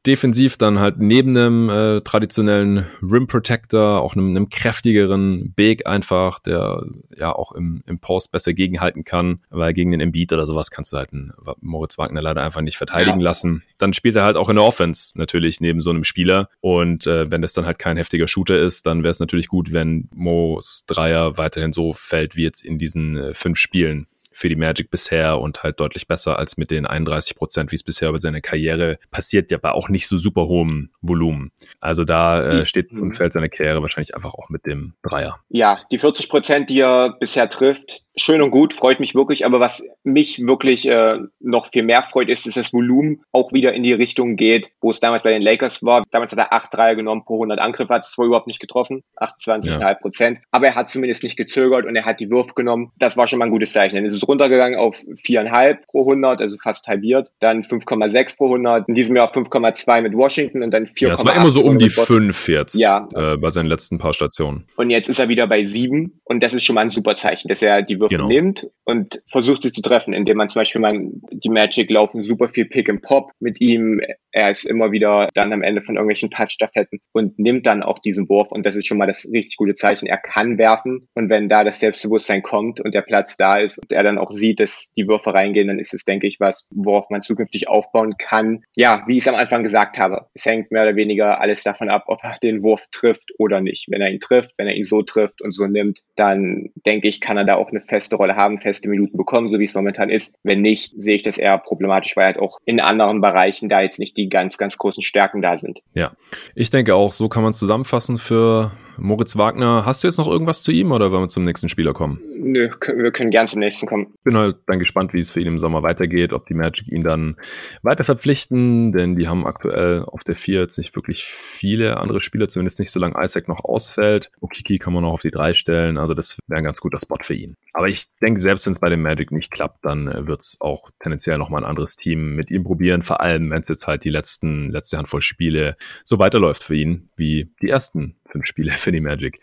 defensiv dann halt neben einem äh, traditionellen Rim Protector, auch einem, einem kräftigeren Big einfach, der ja auch im, im Post besser gegenhalten kann, weil gegen den Embiid oder sowas kannst du halt einen Moritz Wagner leider einfach nicht verteidigen ja. lassen. Dann spielt er halt auch in der Offense natürlich neben so einem Spieler und äh, wenn das dann halt kein heftiger Shooter ist, dann wäre es natürlich gut, wenn Mo's Dreier weiterhin so fällt wie jetzt in diesen äh, fünf Spielen für die Magic bisher und halt deutlich besser als mit den 31 Prozent, wie es bisher über seine Karriere passiert, ja bei auch nicht so super hohem Volumen. Also da äh, steht und fällt seine Karriere wahrscheinlich einfach auch mit dem Dreier. Ja, die 40 Prozent, die er bisher trifft, schön und gut, freut mich wirklich. Aber was mich wirklich äh, noch viel mehr freut, ist, dass das Volumen auch wieder in die Richtung geht, wo es damals bei den Lakers war. Damals hat er 8 Dreier genommen pro 100 Angriffe, hat es zwar überhaupt nicht getroffen, 28,5 Prozent. Ja. Aber er hat zumindest nicht gezögert und er hat die Würfe genommen. Das war schon mal ein gutes Zeichen. Dann ist es runtergegangen auf 4,5 pro 100, also fast halbiert. Dann 5,6 pro 100. In diesem Jahr 5,2 mit Washington und dann 4,8. Ja, es war immer so um die 5 jetzt ja. äh, bei seinen letzten paar Stationen. Und jetzt ist er wieder bei 7 und das ist schon mal ein super Zeichen, dass er die Würfe genau. nimmt und versucht sie zu treffen, indem man zum Beispiel man, die Magic laufen super viel Pick and Pop mit ihm. Er ist immer wieder dann am Ende von irgendwelchen Passstaffetten und nimmt dann auch diesen Wurf und das ist schon mal das richtig gute Zeichen. Er kann werfen und wenn da das Selbstbewusstsein kommt und der Platz da ist und er dann auch sieht, dass die Würfe reingehen, dann ist es, denke ich, was, worauf man zukünftig aufbauen kann. Ja, wie ich es am Anfang gesagt habe, es hängt mehr oder weniger alles davon ab, ob er den Wurf trifft oder nicht. Wenn er ihn trifft, wenn er ihn so trifft und so nimmt, dann denke ich, kann er da auch eine feste Rolle haben, feste Minuten bekommen, so wie es momentan ist. Wenn nicht, sehe ich das eher problematisch, weil halt auch in anderen Bereichen da jetzt nicht die ganz, ganz großen Stärken da sind. Ja, ich denke auch, so kann man es zusammenfassen für Moritz Wagner, hast du jetzt noch irgendwas zu ihm oder wollen wir zum nächsten Spieler kommen? Nö, wir können gern zum nächsten kommen. Bin halt dann gespannt, wie es für ihn im Sommer weitergeht, ob die Magic ihn dann weiter verpflichten, denn die haben aktuell auf der 4 jetzt nicht wirklich viele andere Spieler, zumindest nicht solange Isaac noch ausfällt. Okiki kann man noch auf die 3 stellen, also das wäre ein ganz guter Spot für ihn. Aber ich denke, selbst wenn es bei dem Magic nicht klappt, dann äh, wird es auch tendenziell nochmal ein anderes Team mit ihm probieren, vor allem wenn es jetzt halt die letzten, letzte Handvoll Spiele so weiterläuft für ihn, wie die ersten fünf Spiele für die Magic.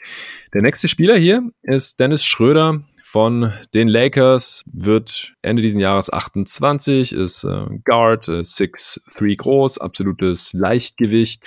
Der nächste Spieler hier ist Dennis Schröder von den Lakers, wird Ende diesen Jahres 28, ist äh, Guard, äh, 6'3 groß, absolutes Leichtgewicht,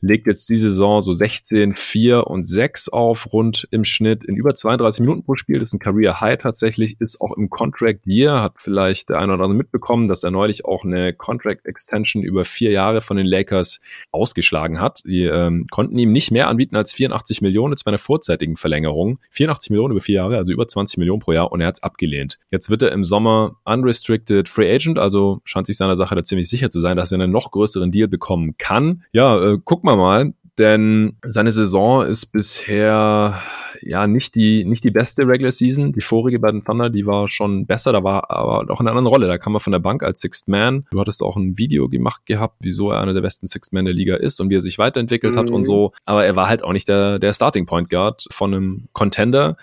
legt jetzt die Saison so 16, 4 und 6 auf, rund im Schnitt in über 32 Minuten pro Spiel. Das ist ein Career High tatsächlich, ist auch im Contract Year, hat vielleicht der eine oder andere mitbekommen, dass er neulich auch eine Contract Extension über vier Jahre von den Lakers ausgeschlagen hat. Die ähm, konnten ihm nicht mehr anbieten als 84 Millionen bei einer vorzeitigen Verlängerung. 84 Millionen über vier Jahre, also über 20 Millionen Millionen pro Jahr und er hat es abgelehnt. Jetzt wird er im Sommer unrestricted Free Agent, also scheint sich seiner Sache da ziemlich sicher zu sein, dass er einen noch größeren Deal bekommen kann. Ja, äh, guck mal mal, denn seine Saison ist bisher ja nicht die nicht die beste Regular Season. Die vorige bei den Thunder, die war schon besser, da war aber auch in einer anderen Rolle. Da kam er von der Bank als Sixth Man. Du hattest auch ein Video gemacht gehabt, wieso er einer der besten Sixth Man der Liga ist und wie er sich weiterentwickelt mhm. hat und mhm. so. Aber er war halt auch nicht der der Starting Point Guard von einem Contender.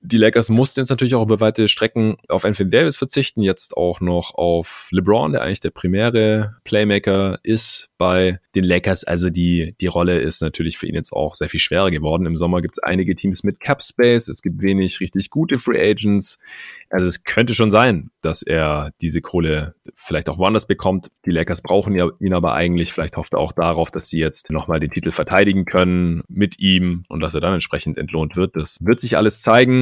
Die Lakers mussten jetzt natürlich auch über weite Strecken auf Anthony Davis verzichten, jetzt auch noch auf LeBron, der eigentlich der primäre Playmaker ist bei den Lakers. Also die, die Rolle ist natürlich für ihn jetzt auch sehr viel schwerer geworden. Im Sommer gibt es einige Teams mit Cap Space, es gibt wenig richtig gute Free Agents. Also es könnte schon sein, dass er diese Kohle vielleicht auch woanders bekommt. Die Lakers brauchen ihn aber eigentlich. Vielleicht hofft er auch darauf, dass sie jetzt nochmal den Titel verteidigen können mit ihm und dass er dann entsprechend entlohnt wird. Das wird sich alles zeigen.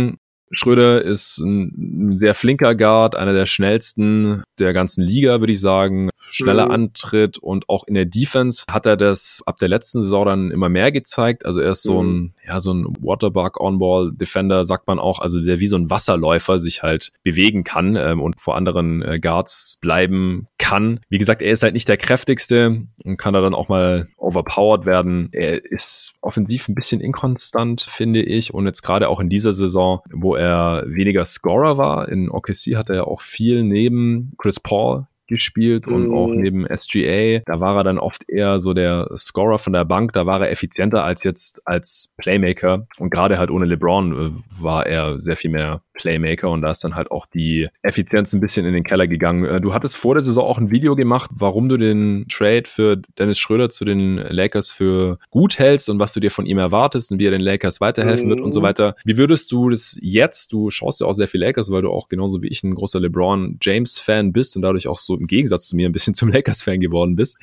Schröder ist ein sehr flinker Guard, einer der schnellsten der ganzen Liga, würde ich sagen. Schneller mhm. antritt und auch in der Defense hat er das ab der letzten Saison dann immer mehr gezeigt. Also er ist so mhm. ein, ja, so ein Waterbug On-Ball Defender, sagt man auch, also der wie so ein Wasserläufer sich halt bewegen kann ähm, und vor anderen äh, Guards bleiben kann. Wie gesagt, er ist halt nicht der kräftigste und kann da dann auch mal overpowered werden. Er ist offensiv ein bisschen inkonstant, finde ich. Und jetzt gerade auch in dieser Saison, wo er weniger Scorer war, in OKC hat er ja auch viel neben Chris Paul gespielt und mhm. auch neben SGA. Da war er dann oft eher so der Scorer von der Bank. Da war er effizienter als jetzt als Playmaker. Und gerade halt ohne LeBron äh, war er sehr viel mehr Playmaker und da ist dann halt auch die Effizienz ein bisschen in den Keller gegangen. Äh, du hattest vor der Saison auch ein Video gemacht, warum du den Trade für Dennis Schröder zu den Lakers für gut hältst und was du dir von ihm erwartest und wie er den Lakers weiterhelfen mhm. wird und so mhm. weiter. Wie würdest du das jetzt, du schaust ja auch sehr viel Lakers, weil du auch genauso wie ich ein großer LeBron James Fan bist und dadurch auch so im Gegensatz zu mir ein bisschen zum Lakers Fan geworden bist.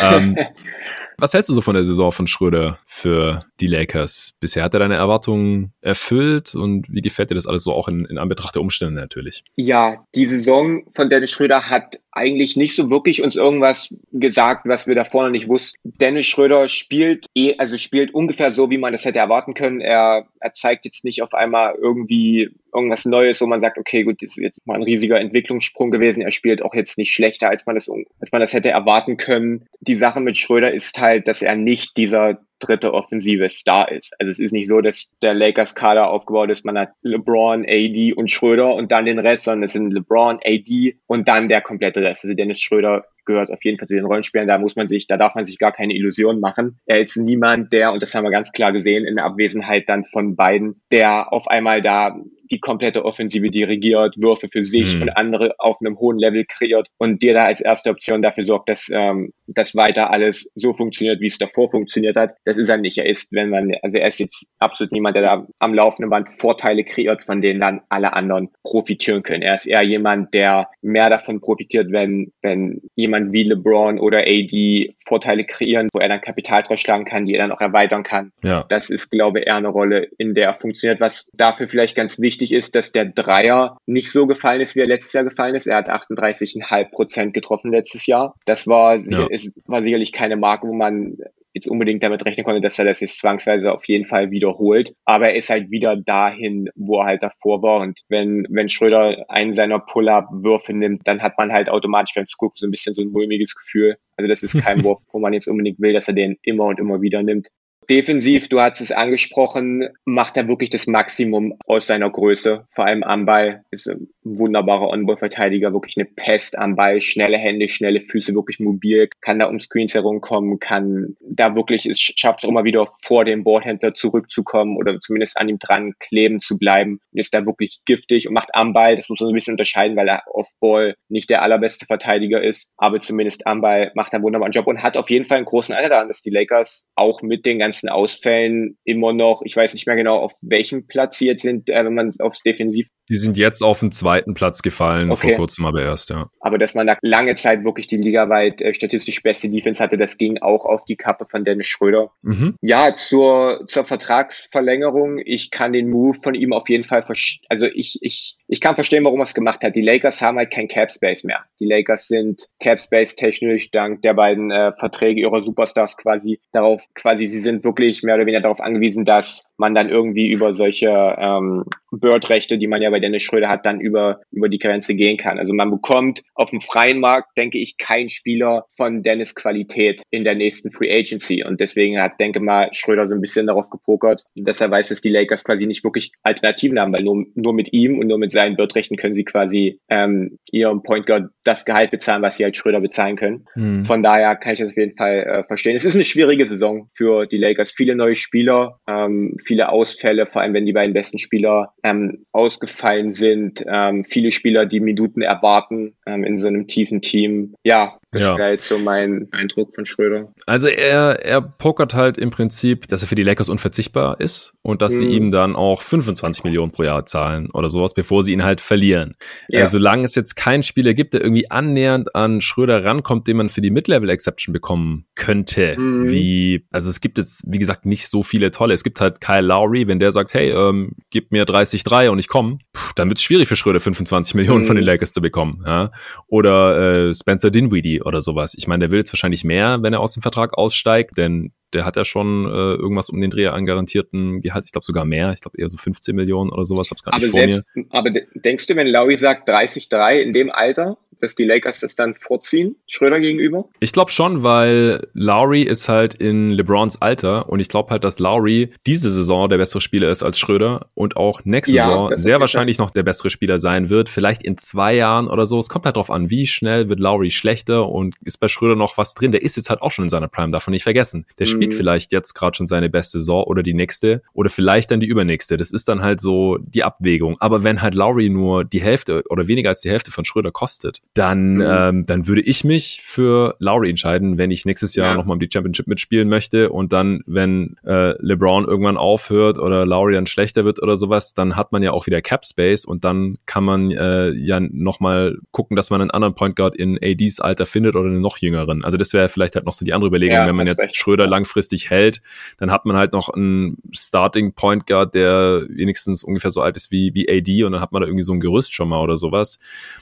ähm, Was hältst du so von der Saison von Schröder für die Lakers? Bisher hat er deine Erwartungen erfüllt und wie gefällt dir das alles so auch in, in Anbetracht der Umstände natürlich? Ja, die Saison von Dennis Schröder hat eigentlich nicht so wirklich uns irgendwas gesagt, was wir davor noch nicht wussten. Dennis Schröder spielt eh, also spielt ungefähr so, wie man das hätte erwarten können. Er, er zeigt jetzt nicht auf einmal irgendwie irgendwas Neues, wo man sagt, okay, gut, das ist jetzt mal ein riesiger Entwicklungssprung gewesen. Er spielt auch jetzt nicht schlechter, als man das, als man das hätte erwarten können. Die Sache mit Schröder ist halt, dass er nicht dieser dritte offensive Star ist. Also es ist nicht so, dass der Lakers Kader aufgebaut ist, man hat LeBron, AD und Schröder und dann den Rest, sondern es sind LeBron, AD und dann der komplette Rest. Also Dennis Schröder gehört auf jeden Fall zu den Rollenspielern. Da muss man sich, da darf man sich gar keine Illusionen machen. Er ist niemand, der, und das haben wir ganz klar gesehen, in der Abwesenheit dann von beiden, der auf einmal da die komplette Offensive dirigiert, Würfe für sich mhm. und andere auf einem hohen Level kreiert und dir da als erste Option dafür sorgt, dass ähm, das weiter alles so funktioniert, wie es davor funktioniert hat. Das ist er nicht. Er ist, wenn man, also er ist jetzt absolut niemand, der da am laufenden Band Vorteile kreiert, von denen dann alle anderen profitieren können. Er ist eher jemand, der mehr davon profitiert, wenn, wenn jemand wie LeBron oder AD Vorteile kreieren, wo er dann Kapital draus schlagen kann, die er dann auch erweitern kann. Ja. Das ist, glaube ich, eher eine Rolle, in der er funktioniert. Was dafür vielleicht ganz wichtig ist, dass der Dreier nicht so gefallen ist, wie er letztes Jahr gefallen ist. Er hat 38,5 Prozent getroffen letztes Jahr. Das war, ja. ist, war sicherlich keine Marke, wo man jetzt unbedingt damit rechnen konnte, dass er das jetzt zwangsweise auf jeden Fall wiederholt. Aber er ist halt wieder dahin, wo er halt davor war. Und wenn, wenn Schröder einen seiner Pull-Up-Würfe nimmt, dann hat man halt automatisch beim Zugucken so ein bisschen so ein mulmiges Gefühl. Also das ist kein Wurf, wo man jetzt unbedingt will, dass er den immer und immer wieder nimmt. Defensiv, du hast es angesprochen, macht er wirklich das Maximum aus seiner Größe. Vor allem am Ball ist ein wunderbarer On-Ball-Verteidiger, wirklich eine Pest am Ball, schnelle Hände, schnelle Füße, wirklich mobil, kann da um Screens herumkommen, kann da wirklich, es schafft es immer wieder vor dem Boardhändler zurückzukommen oder zumindest an ihm dran kleben zu bleiben ist da wirklich giftig und macht am Ball, das muss man so ein bisschen unterscheiden, weil er Off-Ball nicht der allerbeste Verteidiger ist, aber zumindest am Ball macht er einen wunderbaren Job und hat auf jeden Fall einen großen Alter daran, dass die Lakers auch mit den ganzen ganzen Ausfällen immer noch, ich weiß nicht mehr genau, auf welchem Platz sie jetzt sind, äh, wenn man aufs Defensiv. Die sind jetzt auf den zweiten Platz gefallen, okay. vor kurzem aber erst, ja. Aber dass man da lange Zeit wirklich die ligaweit äh, statistisch beste Defense hatte, das ging auch auf die Kappe von Dennis Schröder. Mhm. Ja, zur, zur Vertragsverlängerung, ich kann den Move von ihm auf jeden Fall, also ich, ich, ich kann verstehen, warum er es gemacht hat. Die Lakers haben halt kein Cap Space mehr. Die Lakers sind Cap Space technisch dank der beiden äh, Verträge ihrer Superstars quasi darauf, quasi sie sind wirklich mehr oder weniger darauf angewiesen, dass man dann irgendwie über solche ähm, Bird-Rechte, die man ja bei Dennis Schröder hat, dann über, über die Grenze gehen kann. Also man bekommt auf dem freien Markt, denke ich, keinen Spieler von Dennis Qualität in der nächsten Free Agency. Und deswegen hat, denke mal, Schröder so ein bisschen darauf gepokert, dass er weiß, dass die Lakers quasi nicht wirklich Alternativen haben, weil nur, nur mit ihm und nur mit seinen Bird-Rechten können sie quasi ähm, ihrem Point Guard das Gehalt bezahlen, was sie halt Schröder bezahlen können. Hm. Von daher kann ich das auf jeden Fall äh, verstehen. Es ist eine schwierige Saison für die Lakers. Viele neue Spieler, ähm, viele Ausfälle, vor allem wenn die beiden besten Spieler ähm, ausgefallen sind. Ähm, viele Spieler, die Minuten erwarten ähm, in so einem tiefen Team. Ja, das ja. wäre jetzt so mein Eindruck von Schröder. Also er, er pokert halt im Prinzip, dass er für die Lakers unverzichtbar ist und dass mhm. sie ihm dann auch 25 Millionen pro Jahr zahlen oder sowas, bevor sie ihn halt verlieren. Ja. Äh, solange es jetzt keinen Spieler gibt, der irgendwie annähernd an Schröder rankommt, den man für die Mid-Level-Exception bekommen könnte, mhm. wie, also es gibt jetzt, wie gesagt, nicht so viele tolle. Es gibt halt Kyle Lowry, wenn der sagt, hey, ähm, gib mir 30-3 und ich komme, dann wird es schwierig für Schröder 25 Millionen mhm. von den Lakers zu bekommen. Ja? Oder äh, Spencer Dinwiddie oder sowas. Ich meine, der will jetzt wahrscheinlich mehr, wenn er aus dem Vertrag aussteigt, denn der hat ja schon äh, irgendwas um den Dreh an garantierten Gehalt. Ich glaube sogar mehr. Ich glaube eher so 15 Millionen oder sowas. Hab's gar nicht vor selbst, mir. Aber denkst du, wenn Lowry sagt 30-3 in dem Alter, dass die Lakers das dann vorziehen, Schröder gegenüber? Ich glaube schon, weil Lowry ist halt in LeBrons Alter und ich glaube halt, dass Lowry diese Saison der bessere Spieler ist als Schröder und auch nächste ja, Saison sehr wahrscheinlich noch der bessere Spieler sein wird. Vielleicht in zwei Jahren oder so. Es kommt halt drauf an, wie schnell wird Lowry schlechter und ist bei Schröder noch was drin. Der ist jetzt halt auch schon in seiner Prime, davon nicht vergessen. Der mhm. Spielt vielleicht jetzt gerade schon seine beste Saison oder die nächste oder vielleicht dann die übernächste. Das ist dann halt so die Abwägung. Aber wenn halt Lowry nur die Hälfte oder weniger als die Hälfte von Schröder kostet, dann, mhm. ähm, dann würde ich mich für Lowry entscheiden, wenn ich nächstes Jahr ja. nochmal um die Championship mitspielen möchte und dann, wenn äh, LeBron irgendwann aufhört oder Lowry dann schlechter wird oder sowas, dann hat man ja auch wieder Cap Space und dann kann man äh, ja nochmal gucken, dass man einen anderen Point Guard in ADs Alter findet oder einen noch jüngeren. Also das wäre vielleicht halt noch so die andere Überlegung, ja, wenn man jetzt recht. Schröder langfristig hält, dann hat man halt noch einen Starting Point Guard, der wenigstens ungefähr so alt ist wie, wie AD und dann hat man da irgendwie so ein Gerüst schon mal oder sowas.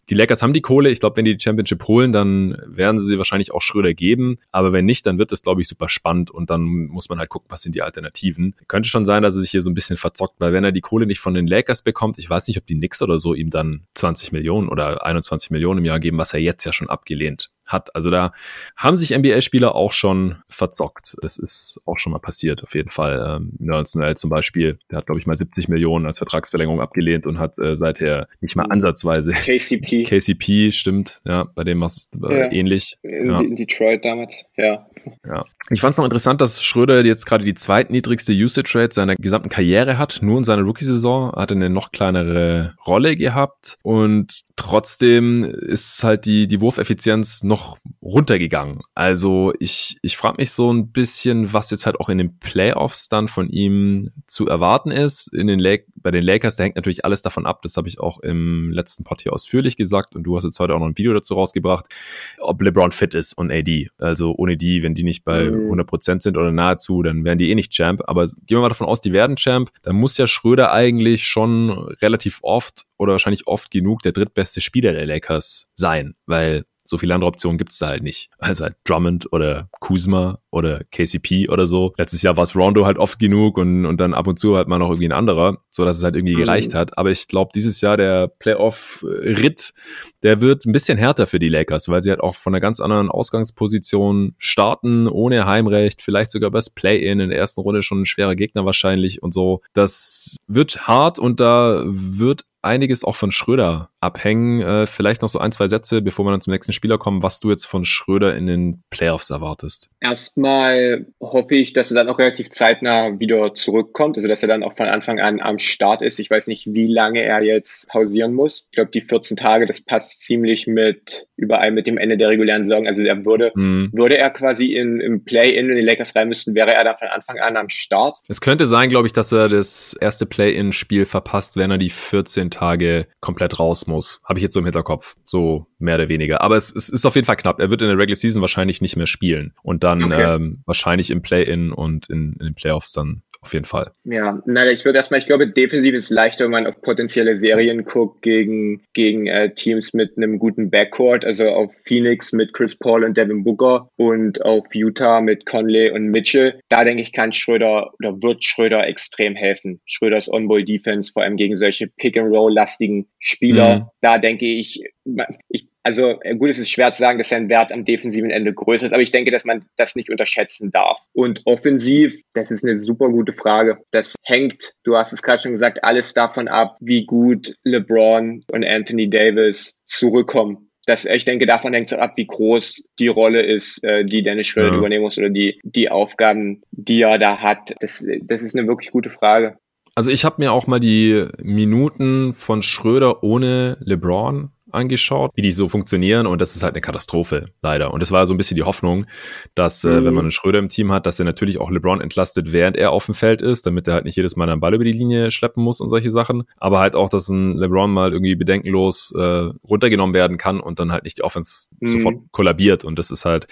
Die Lakers haben die Kohle, ich glaube, wenn die die Championship holen, dann werden sie sie wahrscheinlich auch Schröder geben. Aber wenn nicht, dann wird es, glaube ich, super spannend und dann muss man halt gucken, was sind die Alternativen. Könnte schon sein, dass er sich hier so ein bisschen verzockt, weil wenn er die Kohle nicht von den Lakers bekommt, ich weiß nicht, ob die Knicks oder so ihm dann 20 Millionen oder 21 Millionen im Jahr geben, was er jetzt ja schon abgelehnt hat. Also da haben sich NBA-Spieler auch schon verzockt. Das ist auch schon mal passiert, auf jeden Fall. Ähm, Nerds zum Beispiel, der hat, glaube ich, mal 70 Millionen als Vertragsverlängerung abgelehnt und hat äh, seither nicht mal ansatzweise. KCP. KCP, stimmt, ja, bei dem war es äh, ja. ähnlich. In, ja. in Detroit damals, ja. Ja. Ich fand es noch interessant, dass Schröder jetzt gerade die zweitniedrigste Usage Rate seiner gesamten Karriere hat. Nur in seiner Rookie-Saison hat er eine noch kleinere Rolle gehabt und trotzdem ist halt die, die Wurfeffizienz noch runtergegangen. Also ich, ich frage mich so ein bisschen, was jetzt halt auch in den Playoffs dann von ihm zu erwarten ist. In den Lake, bei den Lakers, da hängt natürlich alles davon ab. Das habe ich auch im letzten Pod hier ausführlich gesagt und du hast jetzt heute auch noch ein Video dazu rausgebracht, ob LeBron fit ist und AD. Also ohne die, wenn die nicht bei 100% mhm. sind oder nahezu, dann wären die eh nicht Champ. Aber gehen wir mal davon aus, die werden Champ. Dann muss ja Schröder eigentlich schon relativ oft oder wahrscheinlich oft genug der drittbeste Spieler der Lakers sein, weil so viele andere Optionen gibt es da halt nicht. Also halt Drummond oder Kuzma oder KCP oder so. Letztes Jahr war es Rondo halt oft genug und, und dann ab und zu halt mal noch irgendwie ein anderer, so dass es halt irgendwie mhm. gereicht hat. Aber ich glaube, dieses Jahr der Playoff-Ritt, der wird ein bisschen härter für die Lakers, weil sie halt auch von einer ganz anderen Ausgangsposition starten, ohne Heimrecht, vielleicht sogar das Play-In in der ersten Runde schon ein schwerer Gegner wahrscheinlich und so. Das wird hart und da wird einiges auch von Schröder abhängen. Äh, vielleicht noch so ein, zwei Sätze, bevor wir dann zum nächsten Spieler kommen, was du jetzt von Schröder in den Playoffs erwartest. Erstmal hoffe ich, dass er dann auch relativ zeitnah wieder zurückkommt, also dass er dann auch von Anfang an am Start ist. Ich weiß nicht, wie lange er jetzt pausieren muss. Ich glaube, die 14 Tage, das passt ziemlich mit überall mit dem Ende der regulären Saison. Also er würde, mhm. würde er quasi in, im Play-In, wenn die Lakers rein müssten, wäre er da von Anfang an am Start. Es könnte sein, glaube ich, dass er das erste Play-In-Spiel verpasst, wenn er die 14 Tage komplett raus muss. Habe ich jetzt so im Hinterkopf. So mehr oder weniger. Aber es, es, ist auf jeden Fall knapp. Er wird in der Regular Season wahrscheinlich nicht mehr spielen. Und dann okay. Ähm, wahrscheinlich im Play-In und in, in den Playoffs dann auf jeden Fall. Ja, naja, ich würde erstmal, ich glaube, defensiv ist es leichter, wenn man auf potenzielle Serien guckt gegen, gegen äh, Teams mit einem guten Backcourt, also auf Phoenix mit Chris Paul und Devin Booker und auf Utah mit Conley und Mitchell. Da denke ich, kann Schröder oder wird Schröder extrem helfen. Schröders On-Ball-Defense, vor allem gegen solche Pick-and-Roll-lastigen Spieler. Mhm. Da denke ich, ich also äh, gut, es ist schwer zu sagen, dass sein Wert am defensiven Ende größer ist, aber ich denke, dass man das nicht unterschätzen darf. Und offensiv, das ist eine super gute Frage. Das hängt, du hast es gerade schon gesagt, alles davon ab, wie gut LeBron und Anthony Davis zurückkommen. Das, ich denke, davon hängt es ab, wie groß die Rolle ist, äh, die Dennis Schröder ja. übernehmen muss oder die, die Aufgaben, die er da hat. Das, das ist eine wirklich gute Frage. Also ich habe mir auch mal die Minuten von Schröder ohne LeBron angeschaut, wie die so funktionieren und das ist halt eine Katastrophe, leider. Und das war so ein bisschen die Hoffnung, dass, mhm. äh, wenn mhm. man einen Schröder im Team hat, dass er natürlich auch LeBron entlastet, während er auf dem Feld ist, damit er halt nicht jedes Mal einen Ball über die Linie schleppen muss und solche Sachen. Aber halt auch, dass ein LeBron mal irgendwie bedenkenlos äh, runtergenommen werden kann und dann halt nicht die Offense mhm. sofort kollabiert. Und das ist halt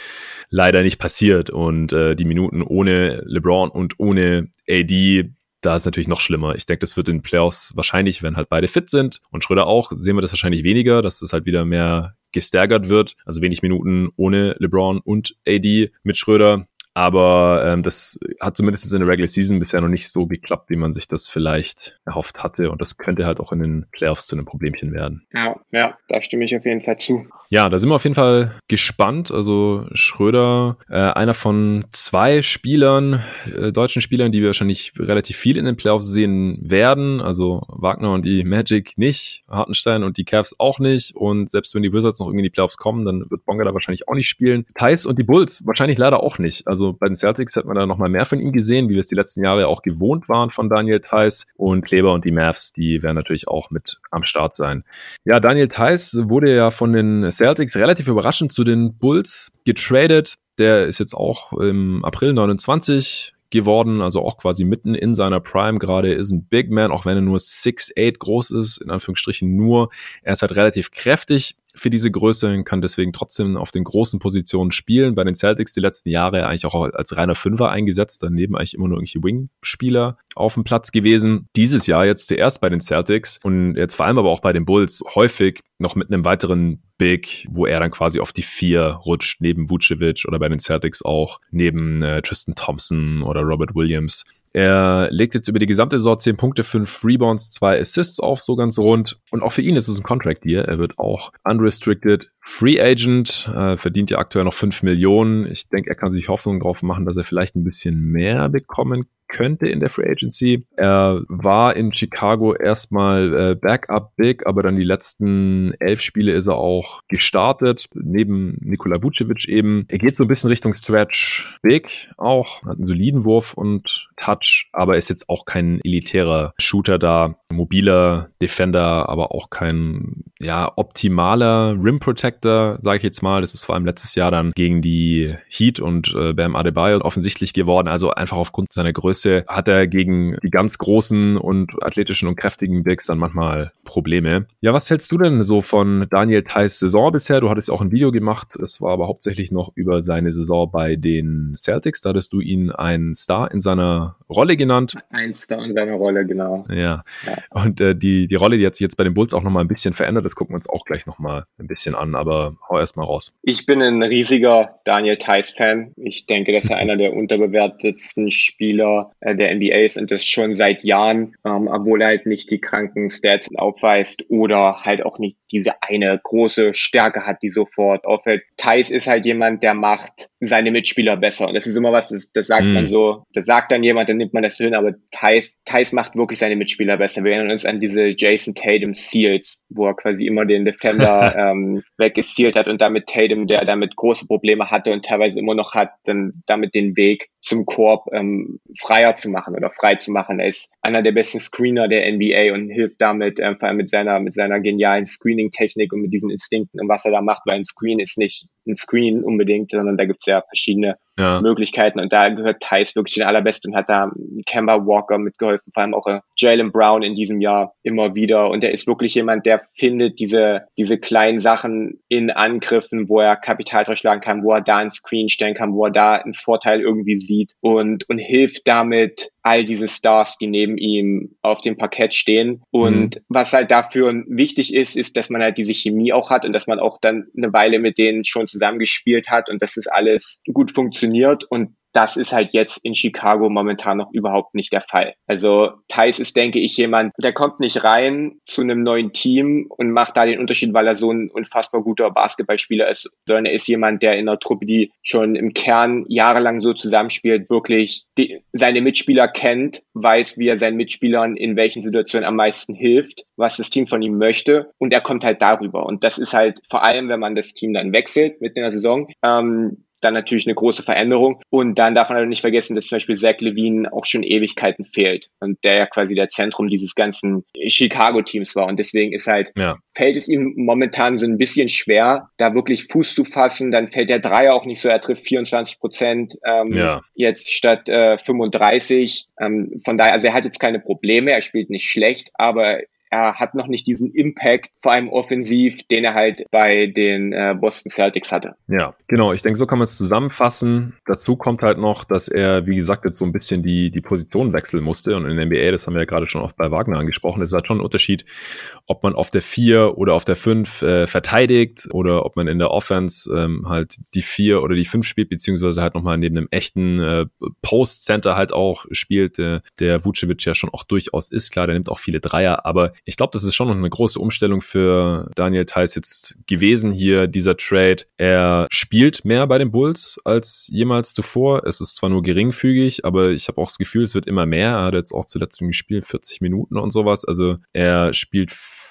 leider nicht passiert. Und äh, die Minuten ohne LeBron und ohne AD da ist natürlich noch schlimmer. Ich denke, das wird in den Playoffs wahrscheinlich, wenn halt beide fit sind und Schröder auch, sehen wir das wahrscheinlich weniger, dass das halt wieder mehr gestärkert wird. Also wenig Minuten ohne LeBron und AD mit Schröder. Aber ähm, das hat zumindest in der Regular Season bisher noch nicht so geklappt, wie man sich das vielleicht erhofft hatte. Und das könnte halt auch in den Playoffs zu einem Problemchen werden. Ja, ja, da stimme ich auf jeden Fall zu. Ja, da sind wir auf jeden Fall gespannt. Also Schröder, äh, einer von zwei Spielern, äh, deutschen Spielern, die wir wahrscheinlich relativ viel in den Playoffs sehen werden. Also Wagner und die Magic nicht, Hartenstein und die Cavs auch nicht. Und selbst wenn die Wizards noch irgendwie in die Playoffs kommen, dann wird Bonga da wahrscheinlich auch nicht spielen. Thais und die Bulls wahrscheinlich leider auch nicht. Also also bei den Celtics hat man da nochmal mehr von ihm gesehen, wie wir es die letzten Jahre auch gewohnt waren von Daniel Theiss. Und Kleber und die Mavs, die werden natürlich auch mit am Start sein. Ja, Daniel Theiss wurde ja von den Celtics relativ überraschend zu den Bulls getradet. Der ist jetzt auch im April 29 geworden, also auch quasi mitten in seiner Prime gerade, ist ein Big Man, auch wenn er nur 6'8 groß ist, in Anführungsstrichen nur. Er ist halt relativ kräftig, für diese Größe, kann deswegen trotzdem auf den großen Positionen spielen. Bei den Celtics die letzten Jahre eigentlich auch als reiner Fünfer eingesetzt, daneben eigentlich immer nur irgendwelche Wing-Spieler auf dem Platz gewesen. Dieses Jahr jetzt zuerst bei den Celtics und jetzt vor allem aber auch bei den Bulls häufig noch mit einem weiteren Big, wo er dann quasi auf die vier rutscht, neben Vucevic oder bei den Celtics auch, neben äh, Tristan Thompson oder Robert Williams. Er legt jetzt über die gesamte Saison 10 Punkte, 5 Rebounds, 2 Assists auf, so ganz rund. Und auch für ihn ist es ein Contract Deal. Er wird auch unrestricted Free Agent, äh, verdient ja aktuell noch 5 Millionen. Ich denke, er kann sich Hoffnung drauf machen, dass er vielleicht ein bisschen mehr bekommen könnte in der Free Agency. Er war in Chicago erstmal äh, Backup Big, aber dann die letzten elf Spiele ist er auch gestartet, neben Nikola Vucevic eben. Er geht so ein bisschen Richtung Stretch Big auch, hat einen soliden Wurf und Touch, aber ist jetzt auch kein elitärer Shooter da. Mobiler Defender, aber auch kein ja, optimaler Rim Protector, sage ich jetzt mal. Das ist vor allem letztes Jahr dann gegen die Heat und äh, Bam Adebayo offensichtlich geworden. Also einfach aufgrund seiner Größe Größe hat er gegen die ganz großen und athletischen und kräftigen Bigs dann manchmal Probleme. Ja, was hältst du denn so von Daniel Theiss Saison bisher? Du hattest auch ein Video gemacht. Es war aber hauptsächlich noch über seine Saison bei den Celtics. Da hattest du ihn ein Star in seiner Rolle genannt. Ein Star in seiner Rolle, genau. Ja. ja. Und äh, die, die Rolle, die hat sich jetzt bei den Bulls auch nochmal ein bisschen verändert. Das gucken wir uns auch gleich nochmal ein bisschen an. Aber hau erst mal raus. Ich bin ein riesiger Daniel Theiss-Fan. Ich denke, dass er einer der unterbewertetsten Spieler äh, der NBA ist und das schon seit Jahren, ähm, obwohl er halt nicht die kranken Stats aufweist oder halt auch nicht diese eine große Stärke hat, die sofort auffällt. Thais ist halt jemand, der macht seine Mitspieler besser. Und das ist immer was, das, das sagt mhm. man so, das sagt dann jemand, dann nimmt man das hin, aber Thais, Thais macht wirklich seine Mitspieler besser. Wir erinnern uns an diese Jason Tatum Seals, wo er quasi immer den Defender ähm, weggestealt hat und damit Tatum, der damit große Probleme hatte und teilweise immer noch hat, dann damit den Weg zum Korb ähm, freier zu machen oder frei zu machen. Er ist einer der besten Screener der NBA und hilft damit, ähm, vor allem mit seiner, mit seiner genialen Screening-Technik und mit diesen Instinkten und was er da macht, weil ein Screen ist nicht ein Screen unbedingt, sondern da gibt es ja verschiedene ja. Möglichkeiten. Und da gehört Thais wirklich den allerbesten und hat da Kemba Walker mitgeholfen, vor allem auch äh, Jalen Brown in diesem Jahr immer wieder. Und er ist wirklich jemand, der findet diese, diese kleinen Sachen in Angriffen, wo er Kapital durchschlagen kann, wo er da einen Screen stellen kann, wo er da einen Vorteil irgendwie sieht und, und hilft damit all diese Stars, die neben ihm auf dem Parkett stehen. Und mhm. was halt dafür wichtig ist, ist, dass man halt diese Chemie auch hat und dass man auch dann eine Weile mit denen schon zusammengespielt hat und dass das alles gut funktioniert. Und das ist halt jetzt in Chicago momentan noch überhaupt nicht der Fall. Also Thais ist, denke ich, jemand, der kommt nicht rein zu einem neuen Team und macht da den Unterschied, weil er so ein unfassbar guter Basketballspieler ist, sondern er ist jemand, der in einer Truppe, die schon im Kern jahrelang so zusammenspielt, wirklich die, seine Mitspieler kennt, weiß, wie er seinen Mitspielern in welchen Situationen am meisten hilft, was das Team von ihm möchte und er kommt halt darüber. Und das ist halt vor allem, wenn man das Team dann wechselt mit in der Saison, ähm, dann natürlich eine große Veränderung. Und dann darf man halt nicht vergessen, dass zum Beispiel Zach Levine auch schon Ewigkeiten fehlt und der ja quasi der Zentrum dieses ganzen Chicago-Teams war. Und deswegen ist halt, ja. fällt es ihm momentan so ein bisschen schwer, da wirklich Fuß zu fassen. Dann fällt der Dreier auch nicht so, er trifft 24 Prozent ähm, ja. jetzt statt äh, 35. Ähm, von daher, also er hat jetzt keine Probleme, er spielt nicht schlecht, aber er hat noch nicht diesen Impact, vor allem offensiv, den er halt bei den äh, Boston Celtics hatte. Ja, genau. Ich denke, so kann man es zusammenfassen. Dazu kommt halt noch, dass er, wie gesagt, jetzt so ein bisschen die, die Position wechseln musste. Und in der NBA, das haben wir ja gerade schon oft bei Wagner angesprochen, es hat schon einen Unterschied, ob man auf der 4 oder auf der 5 äh, verteidigt oder ob man in der Offense ähm, halt die 4 oder die 5 spielt, beziehungsweise halt nochmal neben einem echten äh, Post-Center halt auch spielt, äh, der Vucevic ja schon auch durchaus ist. Klar, der nimmt auch viele Dreier, aber ich glaube, das ist schon noch eine große Umstellung für Daniel Theiss jetzt gewesen hier, dieser Trade. Er spielt mehr bei den Bulls als jemals zuvor. Es ist zwar nur geringfügig, aber ich habe auch das Gefühl, es wird immer mehr. Er hat jetzt auch zuletzt gespielt, 40 Minuten und sowas. Also er spielt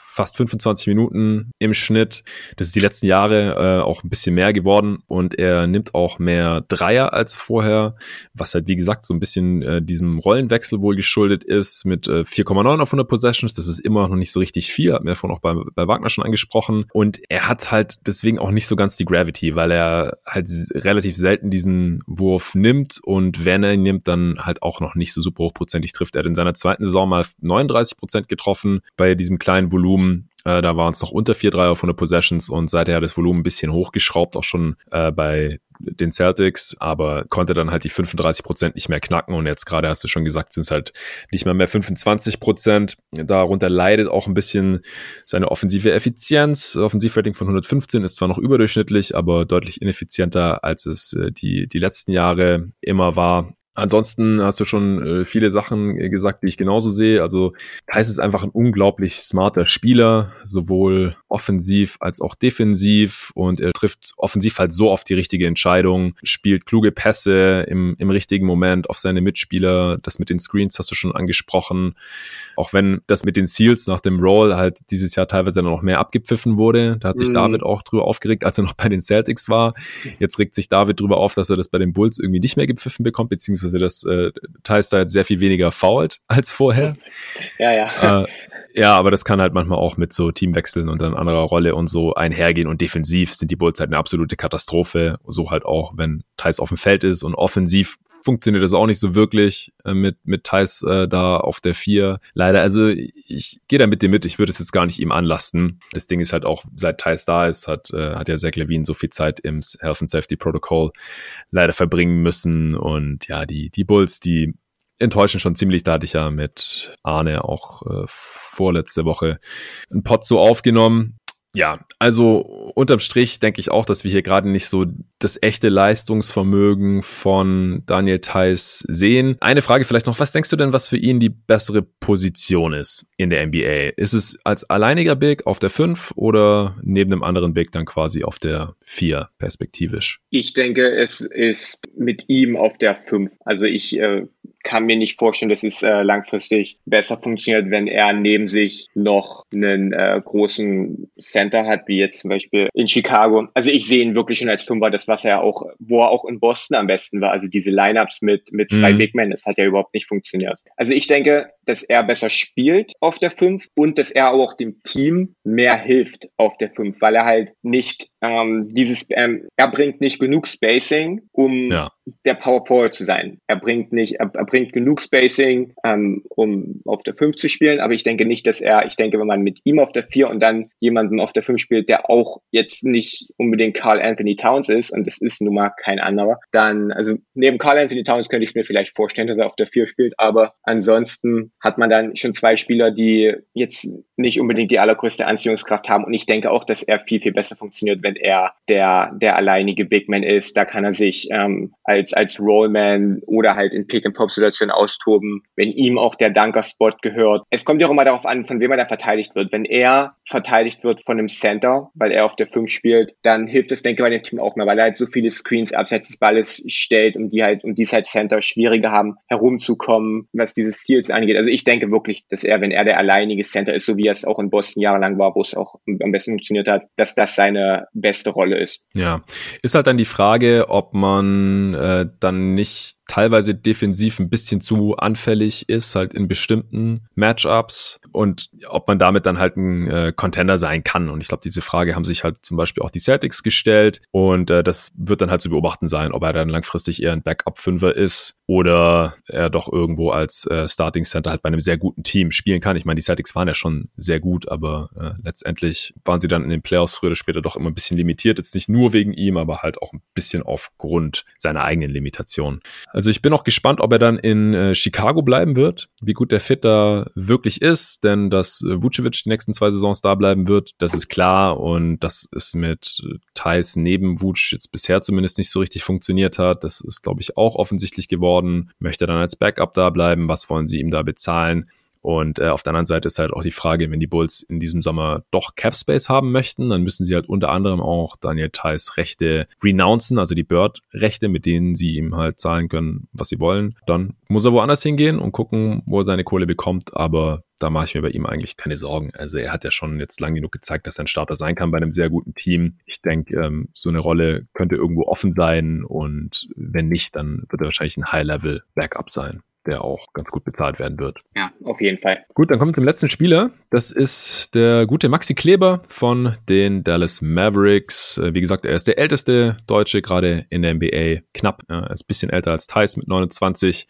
fast 25 Minuten im Schnitt. Das ist die letzten Jahre äh, auch ein bisschen mehr geworden und er nimmt auch mehr Dreier als vorher, was halt wie gesagt so ein bisschen äh, diesem Rollenwechsel wohl geschuldet ist mit äh, 4,9 auf 100 Possessions. Das ist immer noch nicht so richtig viel, hat mir davon auch bei, bei Wagner schon angesprochen und er hat halt deswegen auch nicht so ganz die Gravity, weil er halt relativ selten diesen Wurf nimmt und wenn er ihn nimmt, dann halt auch noch nicht so super hochprozentig trifft. Er hat in seiner zweiten Saison mal 39 Prozent getroffen bei diesem kleinen Volumen äh, da waren es noch unter 4-3 auf 100 Possessions und seither hat das Volumen ein bisschen hochgeschraubt, auch schon äh, bei den Celtics, aber konnte dann halt die 35 Prozent nicht mehr knacken und jetzt gerade hast du schon gesagt, sind es halt nicht mehr mehr 25 Prozent. Darunter leidet auch ein bisschen seine offensive Effizienz. Offensivrating von 115 ist zwar noch überdurchschnittlich, aber deutlich ineffizienter, als es äh, die, die letzten Jahre immer war. Ansonsten hast du schon äh, viele Sachen gesagt, die ich genauso sehe. Also Thais ist einfach ein unglaublich smarter Spieler, sowohl offensiv als auch defensiv und er trifft offensiv halt so oft die richtige Entscheidung, spielt kluge Pässe im, im richtigen Moment auf seine Mitspieler. Das mit den Screens hast du schon angesprochen. Auch wenn das mit den Seals nach dem Roll halt dieses Jahr teilweise noch mehr abgepfiffen wurde. Da hat sich mhm. David auch drüber aufgeregt, als er noch bei den Celtics war. Jetzt regt sich David drüber auf, dass er das bei den Bulls irgendwie nicht mehr gepfiffen bekommt, beziehungsweise beziehungsweise dass äh, Thais da jetzt sehr viel weniger fault als vorher. Ja, ja. Äh, ja, aber das kann halt manchmal auch mit so Teamwechseln und dann anderer Rolle und so einhergehen. Und defensiv sind die Bulls halt eine absolute Katastrophe. So halt auch, wenn Thais auf dem Feld ist. Und offensiv funktioniert das auch nicht so wirklich äh, mit, mit Thais äh, da auf der 4. Leider, also ich gehe da mit dir mit, ich würde es jetzt gar nicht ihm anlasten. Das Ding ist halt auch, seit Thais da ist, hat, äh, hat ja Zach Levine so viel Zeit im Health and Safety Protocol leider verbringen müssen. Und ja, die, die Bulls, die enttäuschen schon ziemlich. Da hatte ich ja mit Arne auch äh, vorletzte Woche einen Pod so aufgenommen ja, also unterm Strich denke ich auch, dass wir hier gerade nicht so das echte Leistungsvermögen von Daniel Theiss sehen. Eine Frage vielleicht noch, was denkst du denn, was für ihn die bessere Position ist in der NBA? Ist es als alleiniger Big auf der 5 oder neben einem anderen Big dann quasi auf der 4 perspektivisch? Ich denke, es ist mit ihm auf der 5. Also ich äh, kann mir nicht vorstellen, dass es äh, langfristig besser funktioniert, wenn er neben sich noch einen äh, großen Center hat, wie jetzt zum Beispiel in Chicago. Also ich sehe ihn wirklich schon als Fünfer, das was er auch, wo er auch in Boston am besten war. Also diese Lineups mit mit zwei mhm. Big Men, das hat ja überhaupt nicht funktioniert. Also ich denke, dass er besser spielt auf der 5 und dass er auch dem Team mehr hilft auf der 5, weil er halt nicht ähm, dieses, ähm, er bringt nicht genug Spacing, um ja. der Power Forward zu sein. Er bringt nicht, er, er bringt genug Spacing, ähm, um auf der 5 zu spielen, aber ich denke nicht, dass er, ich denke, wenn man mit ihm auf der 4 und dann jemanden auf der 5 spielt, der auch jetzt nicht unbedingt Carl Anthony Towns ist, und das ist nun mal kein anderer, dann, also neben Carl Anthony Towns könnte ich es mir vielleicht vorstellen, dass er auf der 4 spielt, aber ansonsten hat man dann schon zwei Spieler, die jetzt nicht unbedingt die allergrößte Anziehungskraft haben. Und ich denke auch, dass er viel, viel besser funktioniert, wenn er der, der alleinige Big Man ist. Da kann er sich ähm, als als, Rollman oder halt in Pick-and-Pop-Situationen austoben, wenn ihm auch der Dunker-Spot gehört. Es kommt ja auch immer darauf an, von wem er da verteidigt wird. Wenn er verteidigt wird von einem Center, weil er auf der 5 spielt, dann hilft es, denke ich, bei dem Team auch mehr, weil er halt so viele Screens abseits des Balles stellt, um die halt, um die es halt Center schwieriger haben, herumzukommen, was diese Steals angeht. Also ich denke wirklich, dass er, wenn er der alleinige Center ist, so wie er es auch in Boston jahrelang war, wo es auch am besten funktioniert hat, dass das seine beste Rolle ist. Ja, ist halt dann die Frage, ob man äh, dann nicht teilweise defensiv ein bisschen zu anfällig ist, halt in bestimmten Matchups. Und ob man damit dann halt ein äh, Contender sein kann. Und ich glaube, diese Frage haben sich halt zum Beispiel auch die Celtics gestellt. Und äh, das wird dann halt zu beobachten sein, ob er dann langfristig eher ein Backup-Fünfer ist oder er doch irgendwo als äh, Starting Center halt bei einem sehr guten Team spielen kann. Ich meine, die Celtics waren ja schon sehr gut, aber äh, letztendlich waren sie dann in den Playoffs früher oder später doch immer ein bisschen limitiert. Jetzt nicht nur wegen ihm, aber halt auch ein bisschen aufgrund seiner eigenen Limitation. Also ich bin auch gespannt, ob er dann in äh, Chicago bleiben wird, wie gut der Fit da wirklich ist, denn dass äh, Vucevic die nächsten zwei Saisons da bleiben wird, das ist klar und das ist mit äh, Thais neben Vuc jetzt bisher zumindest nicht so richtig funktioniert hat. Das ist, glaube ich, auch offensichtlich geworden. Möchte er dann als Backup da bleiben? Was wollen sie ihm da bezahlen? Und äh, auf der anderen Seite ist halt auch die Frage, wenn die Bulls in diesem Sommer doch Cap Space haben möchten, dann müssen sie halt unter anderem auch Daniel Theiss Rechte renouncen, also die Bird-Rechte, mit denen sie ihm halt zahlen können, was sie wollen. Dann muss er woanders hingehen und gucken, wo er seine Kohle bekommt. Aber da mache ich mir bei ihm eigentlich keine Sorgen. Also er hat ja schon jetzt lang genug gezeigt, dass er ein Starter sein kann bei einem sehr guten Team. Ich denke, ähm, so eine Rolle könnte irgendwo offen sein und wenn nicht, dann wird er wahrscheinlich ein High-Level-Backup sein der auch ganz gut bezahlt werden wird. Ja, auf jeden Fall. Gut, dann kommen wir zum letzten Spieler. Das ist der gute Maxi Kleber von den Dallas Mavericks. Äh, wie gesagt, er ist der älteste Deutsche gerade in der NBA. Knapp, er ist ein bisschen älter als Thais mit 29.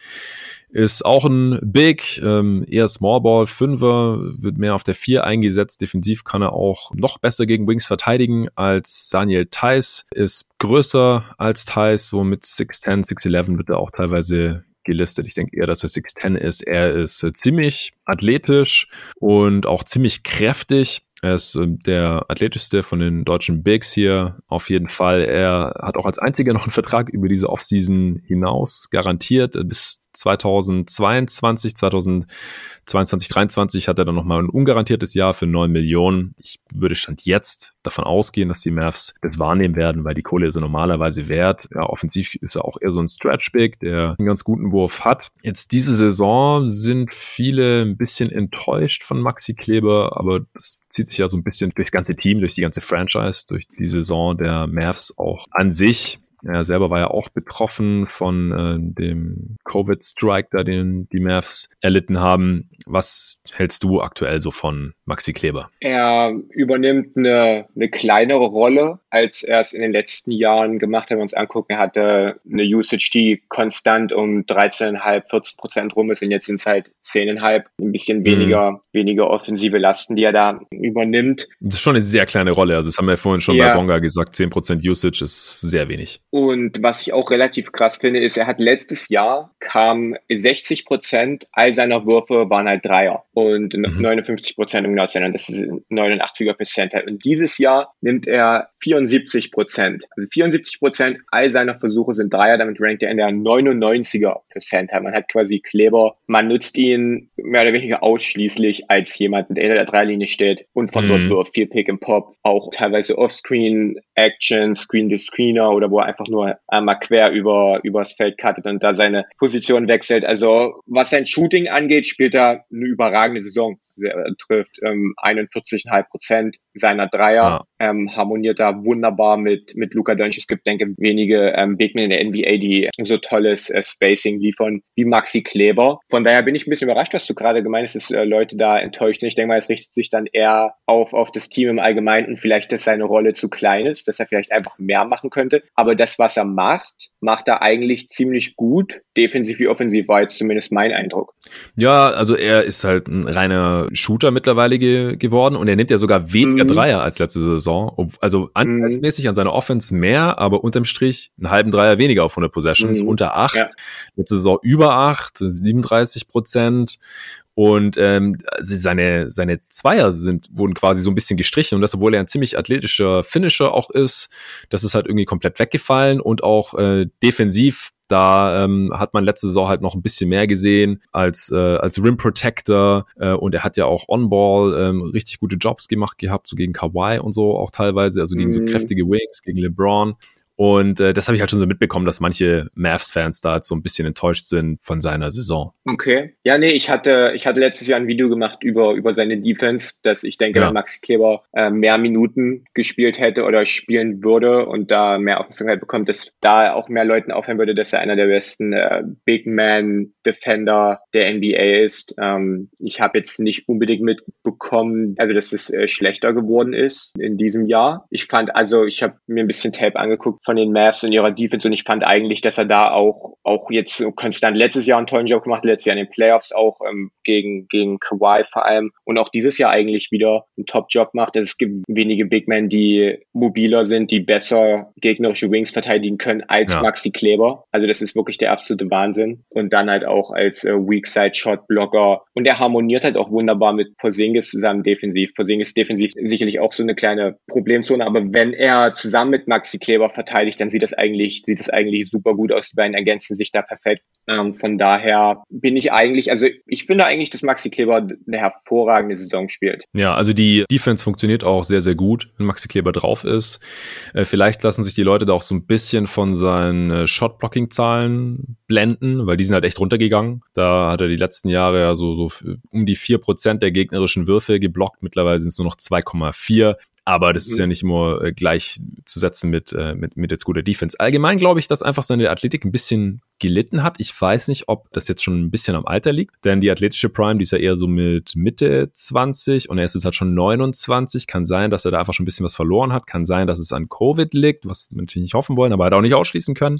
Ist auch ein Big, ähm, eher Smallball, Fünfer, wird mehr auf der Vier eingesetzt. Defensiv kann er auch noch besser gegen Wings verteidigen als Daniel Theiss. Ist größer als Theiss, so mit 6'10, 6'11 wird er auch teilweise gelistet. Ich denke eher, dass er 6'10 ist. Er ist äh, ziemlich athletisch und auch ziemlich kräftig. Er ist äh, der athletischste von den deutschen Bigs hier. Auf jeden Fall. Er hat auch als einziger noch einen Vertrag über diese Offseason hinaus garantiert. Bis 2022, 2022, 2023 hat er dann nochmal ein ungarantiertes Jahr für 9 Millionen. Ich würde Stand jetzt davon ausgehen, dass die Mavs das wahrnehmen werden, weil die Kohle ist er normalerweise wert. Ja, offensiv ist er auch eher so ein Stretch-Big, der einen ganz guten Wurf hat. Jetzt diese Saison sind viele ein bisschen enttäuscht von Maxi Kleber, aber das zieht sich ja so ein bisschen durchs ganze Team, durch die ganze Franchise, durch die Saison der Mavs auch an sich. Er selber war ja auch betroffen von äh, dem Covid-Strike, da den die Mavs erlitten haben. Was hältst du aktuell so von Maxi Kleber? Er übernimmt eine, eine kleinere Rolle, als er es in den letzten Jahren gemacht hat. Wenn wir uns angucken, er hatte eine Usage, die konstant um 13,5, 14 Prozent rum ist und jetzt sind es halt 10,5, ein bisschen weniger, mhm. weniger offensive Lasten, die er da übernimmt. Das ist schon eine sehr kleine Rolle. Also das haben wir vorhin schon ja. bei Bonga gesagt, 10 Prozent Usage ist sehr wenig. Und was ich auch relativ krass finde, ist, er hat letztes Jahr kam 60 Prozent all seiner Würfe waren halt Dreier und mhm. 59 Prozent um genau zu sein. Das ist 89er Prozent. Und dieses Jahr nimmt er 74 Prozent. Also 74 Prozent all seiner Versuche sind Dreier. Damit rankt er in der 99er Prozent. Man hat quasi Kleber. Man nutzt ihn mehr oder weniger ausschließlich als jemand, der hinter der Dreilinie steht und von mhm. dort wirft. Viel Pick and Pop. Auch teilweise Offscreen Action, Screen to Screener oder wo er einfach nur einmal quer über, übers Feld cuttet und da seine Position wechselt. Also was sein Shooting angeht, spielt er eine überragende Saison. Er trifft ähm, 41,5 Prozent seiner Dreier, ja. ähm, harmoniert da wunderbar mit, mit Luka Doncic. Es gibt, denke ich, wenige ähm, Bigmen in der NBA, die so tolles äh, Spacing liefern wie Maxi Kleber. Von daher bin ich ein bisschen überrascht, dass du gerade gemeint hast, dass äh, Leute da enttäuscht sind. Ich denke mal, es richtet sich dann eher auf, auf das Team im Allgemeinen und vielleicht, dass seine Rolle zu klein ist, dass er vielleicht einfach mehr machen könnte. Aber das, was er macht, macht er eigentlich ziemlich gut. Defensiv wie offensiv war jetzt zumindest mein Eindruck. Ja, also er ist halt ein reiner Shooter mittlerweile ge geworden und er nimmt ja sogar weniger mhm. Dreier als letzte Saison. Also anteilsmäßig mhm. an seiner Offense mehr, aber unterm Strich einen halben Dreier weniger auf 100 Possessions, mhm. unter acht. Ja. Letzte Saison über acht, 37 Prozent. Und ähm, seine, seine Zweier sind, wurden quasi so ein bisschen gestrichen und das, obwohl er ein ziemlich athletischer Finisher auch ist, das ist halt irgendwie komplett weggefallen und auch äh, defensiv Da ähm, hat man letzte Saison halt noch ein bisschen mehr gesehen als, äh, als Rim Protector äh, und er hat ja auch On-Ball ähm, richtig gute Jobs gemacht gehabt, so gegen Kawhi und so auch teilweise, also gegen mhm. so kräftige Wings, gegen LeBron. Und äh, das habe ich halt schon so mitbekommen, dass manche Mavs-Fans da so ein bisschen enttäuscht sind von seiner Saison. Okay. Ja, nee, ich hatte, ich hatte letztes Jahr ein Video gemacht über, über seine Defense, dass ich denke, ja. wenn Maxi Kleber äh, mehr Minuten gespielt hätte oder spielen würde und da mehr Aufmerksamkeit bekommt, dass da auch mehr Leuten auffallen würde, dass er einer der besten äh, Big Man Defender der NBA ist. Ähm, ich habe jetzt nicht unbedingt mitbekommen, also dass es äh, schlechter geworden ist in diesem Jahr. Ich fand, also ich habe mir ein bisschen Tape angeguckt von den Mavs in ihrer Defense und ich fand eigentlich, dass er da auch, auch jetzt konstant letztes Jahr einen tollen Job gemacht, letztes Jahr in den Playoffs auch ähm, gegen, gegen Kawhi vor allem und auch dieses Jahr eigentlich wieder einen Top-Job macht. Also es gibt wenige Big Men, die mobiler sind, die besser gegnerische Wings verteidigen können als ja. Maxi Kleber. Also das ist wirklich der absolute Wahnsinn. Und dann halt auch als äh, Weak-Side-Shot-Blocker. Und er harmoniert halt auch wunderbar mit Porzingis zusammen defensiv. Porzingis defensiv sicherlich auch so eine kleine Problemzone, aber wenn er zusammen mit Maxi Kleber verteidigt, verteidigt, dann sieht das eigentlich, sieht das eigentlich super gut aus. Die beiden ergänzen sich da perfekt. Ähm, von daher bin ich eigentlich, also ich finde eigentlich, dass Maxi Kleber eine hervorragende Saison spielt. Ja, also die Defense funktioniert auch sehr, sehr gut, wenn Maxi Kleber drauf ist. Äh, vielleicht lassen sich die Leute da auch so ein bisschen von seinen äh, Shot-Blocking-Zahlen blenden, weil die sind halt echt runtergegangen. Da hat er die letzten Jahre ja so, so um die vier Prozent der gegnerischen Würfe geblockt. Mittlerweile sind es nur noch 2,4. Aber das mhm. ist ja nicht immer äh, gleich zu setzen mit, äh, mit, mit jetzt guter Defense. Allgemein glaube ich, dass einfach seine Athletik ein bisschen gelitten hat. Ich weiß nicht, ob das jetzt schon ein bisschen am Alter liegt, denn die athletische Prime, die ist ja eher so mit Mitte 20 und er ist jetzt halt schon 29. Kann sein, dass er da einfach schon ein bisschen was verloren hat. Kann sein, dass es an Covid liegt, was wir natürlich nicht hoffen wollen, aber halt auch nicht ausschließen können.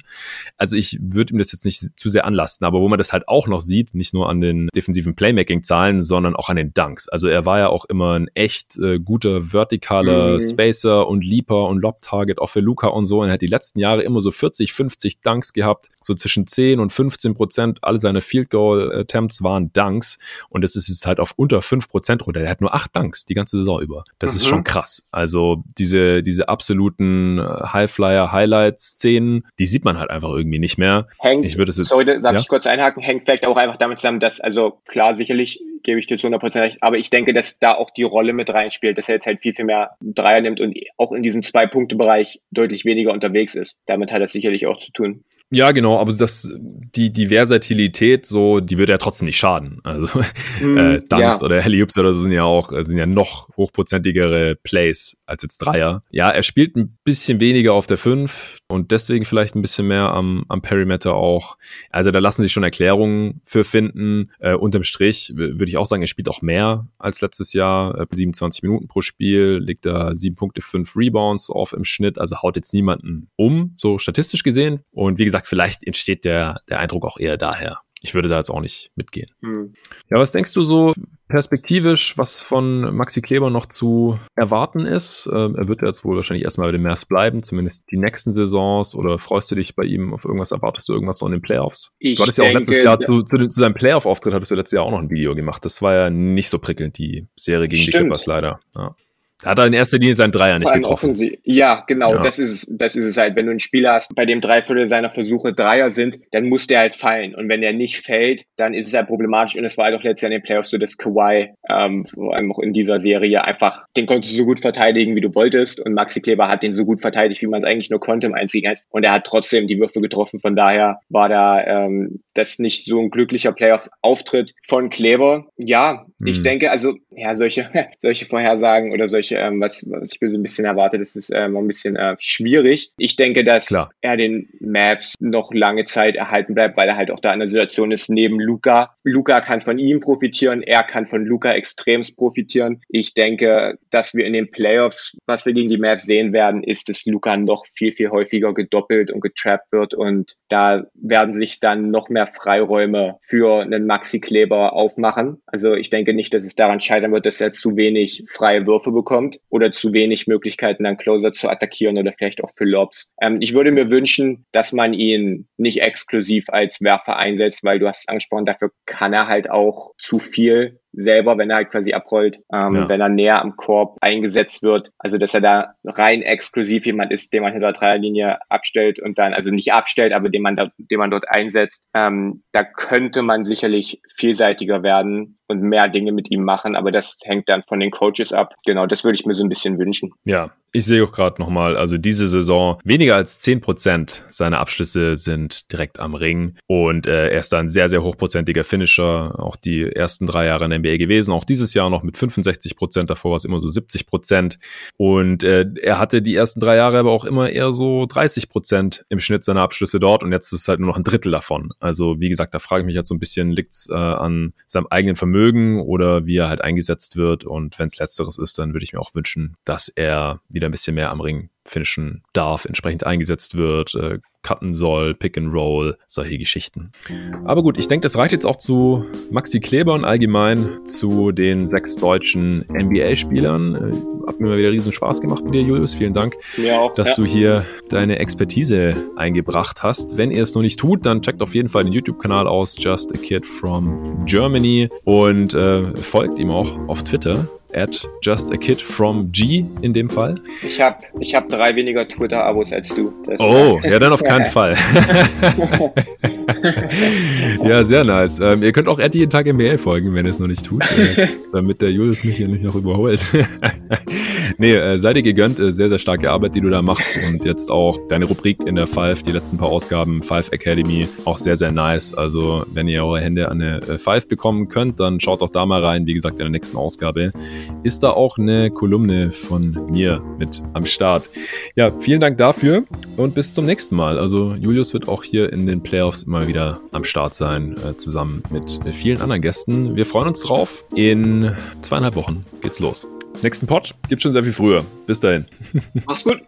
Also ich würde ihm das jetzt nicht zu sehr anlasten, aber wo man das halt auch noch sieht, nicht nur an den defensiven Playmaking-Zahlen, sondern auch an den Dunks. Also er war ja auch immer ein echt äh, guter vertikaler mhm. Spacer und Leaper und Lob-Target auch für Luca und so. Und er hat die letzten Jahre immer so 40, 50 Dunks gehabt. So zwischen 10 und 15 Prozent alle seine Field Goal Attempts waren Dunks. Und das ist jetzt halt auf unter 5 Prozent runter. Er hat nur 8 Dunks die ganze Saison über. Das mhm. ist schon krass. Also diese, diese absoluten Highflyer Highlights Szenen, die sieht man halt einfach irgendwie nicht mehr. Hängt, ich würde es sorry, darf ja? ich kurz einhaken, hängt vielleicht auch einfach damit zusammen, dass, also klar, sicherlich gebe ich dir zu 100% recht. Aber ich denke, dass da auch die Rolle mit reinspielt, dass er jetzt halt viel, viel mehr Dreier nimmt und auch in diesem Zwei-Punkte-Bereich deutlich weniger unterwegs ist. Damit hat das sicherlich auch zu tun. Ja, genau, aber das, die, die Versatilität, so, die würde ja trotzdem nicht schaden. Also, mm, äh, Dunks ja. oder Heliups oder so sind ja auch, sind ja noch hochprozentigere Plays als jetzt Dreier. Ja, er spielt ein bisschen weniger auf der 5 und deswegen vielleicht ein bisschen mehr am, am Perimeter auch. Also, da lassen sich schon Erklärungen für finden. Äh, unterm Strich würde ich auch sagen, er spielt auch mehr als letztes Jahr. Äh, 27 Minuten pro Spiel, legt da 7 Punkte, 5 Rebounds auf im Schnitt, also haut jetzt niemanden um, so statistisch gesehen. Und wie gesagt, vielleicht entsteht der, der Eindruck auch eher daher. Ich würde da jetzt auch nicht mitgehen. Hm. Ja, was denkst du so perspektivisch, was von Maxi Kleber noch zu erwarten ist? Ähm, er wird jetzt wohl wahrscheinlich erstmal bei den Mavs bleiben, zumindest die nächsten Saisons. Oder freust du dich bei ihm auf irgendwas? Erwartest du irgendwas noch in den Playoffs? Ich du hattest ja auch letztes Jahr zu, zu, zu seinem Playoff-Auftritt hattest du letztes Jahr auch noch ein Video gemacht. Das war ja nicht so prickelnd, die Serie gegen Stimmt. die Clippers leider. Ja. Hat er in erster Linie seinen Dreier nicht getroffen. Offensiv. Ja, genau, ja. das ist das ist es halt. Wenn du einen Spieler hast, bei dem drei Viertel seiner Versuche Dreier sind, dann muss der halt fallen. Und wenn der nicht fällt, dann ist es halt problematisch. Und es war halt auch letztes Jahr in den Playoffs so, dass Kawhi ähm, vor allem auch in dieser Serie einfach, den konntest du so gut verteidigen, wie du wolltest. Und Maxi Kleber hat den so gut verteidigt, wie man es eigentlich nur konnte im einzigen Und er hat trotzdem die Würfe getroffen. Von daher war da ähm, das nicht so ein glücklicher Playoff-Auftritt von Kleber. Ja, mhm. ich denke, also ja, solche, solche Vorhersagen oder solche, ähm, was, was ich mir so ein bisschen erwarte, das ist ähm, ein bisschen äh, schwierig. Ich denke, dass Klar. er den Maps noch lange Zeit erhalten bleibt, weil er halt auch da in der Situation ist, neben Luca. Luca kann von ihm profitieren, er kann von Luca extremst profitieren. Ich denke, dass wir in den Playoffs, was wir gegen die Maps sehen werden, ist, dass Luca noch viel, viel häufiger gedoppelt und getrappt wird und da werden sich dann noch mehr Freiräume für einen Maxi Kleber aufmachen. Also ich denke nicht, dass es daran scheitern wird, dass er zu wenig freie Würfe bekommt oder zu wenig Möglichkeiten, dann Closer zu attackieren oder vielleicht auch für Lobs. Ähm, ich würde mir wünschen, dass man ihn nicht exklusiv als Werfer einsetzt, weil du hast es angesprochen, dafür kann er halt auch zu viel. Selber, wenn er halt quasi abrollt, ähm, ja. wenn er näher am Korb eingesetzt wird. Also dass er da rein exklusiv jemand ist, den man hinter der Dreierlinie abstellt und dann, also nicht abstellt, aber den man da, den man dort einsetzt. Ähm, da könnte man sicherlich vielseitiger werden und mehr Dinge mit ihm machen, aber das hängt dann von den Coaches ab. Genau, das würde ich mir so ein bisschen wünschen. Ja, ich sehe auch gerade nochmal, also diese Saison, weniger als zehn Prozent seiner Abschlüsse sind direkt am Ring und äh, er ist dann sehr, sehr hochprozentiger Finisher, auch die ersten drei Jahre in der NBA gewesen, auch dieses Jahr noch mit 65 Prozent, davor war es immer so 70 Prozent und äh, er hatte die ersten drei Jahre aber auch immer eher so 30 Prozent im Schnitt seiner Abschlüsse dort und jetzt ist es halt nur noch ein Drittel davon. Also wie gesagt, da frage ich mich halt so ein bisschen, liegt es äh, an seinem eigenen Vermögen mögen oder wie er halt eingesetzt wird. Und wenn es letzteres ist, dann würde ich mir auch wünschen, dass er wieder ein bisschen mehr am Ring finishen darf, entsprechend eingesetzt wird, äh, cutten soll, Pick and Roll, solche Geschichten. Aber gut, ich denke, das reicht jetzt auch zu Maxi Kleber und allgemein zu den sechs deutschen NBA-Spielern. Äh, hat mir mal wieder riesen Spaß gemacht mit dir, Julius. Vielen Dank, auch, dass ja. du hier deine Expertise eingebracht hast. Wenn ihr es noch nicht tut, dann checkt auf jeden Fall den YouTube-Kanal aus, Just a Kid from Germany und äh, folgt ihm auch auf Twitter at just a kid from G in dem Fall. Ich habe ich hab drei weniger Twitter-Abos als du. Das oh, ja, dann auf keinen Fall. ja, sehr nice. Ähm, ihr könnt auch Ed jeden Tag MBL folgen, wenn ihr es noch nicht tut, äh, damit der Julius mich hier nicht noch überholt. nee, äh, sei dir gegönnt. Äh, sehr, sehr starke Arbeit, die du da machst. Und jetzt auch deine Rubrik in der Five, die letzten paar Ausgaben, Five Academy, auch sehr, sehr nice. Also, wenn ihr eure Hände an eine äh, Five bekommen könnt, dann schaut doch da mal rein. Wie gesagt, in der nächsten Ausgabe ist da auch eine Kolumne von mir mit am Start. Ja, vielen Dank dafür und bis zum nächsten Mal. Also, Julius wird auch hier in den Playoffs immer wieder am Start sein, äh, zusammen mit vielen anderen Gästen. Wir freuen uns drauf. In zweieinhalb Wochen geht's los. Nächsten Pod gibt schon sehr viel früher. Bis dahin. Mach's gut.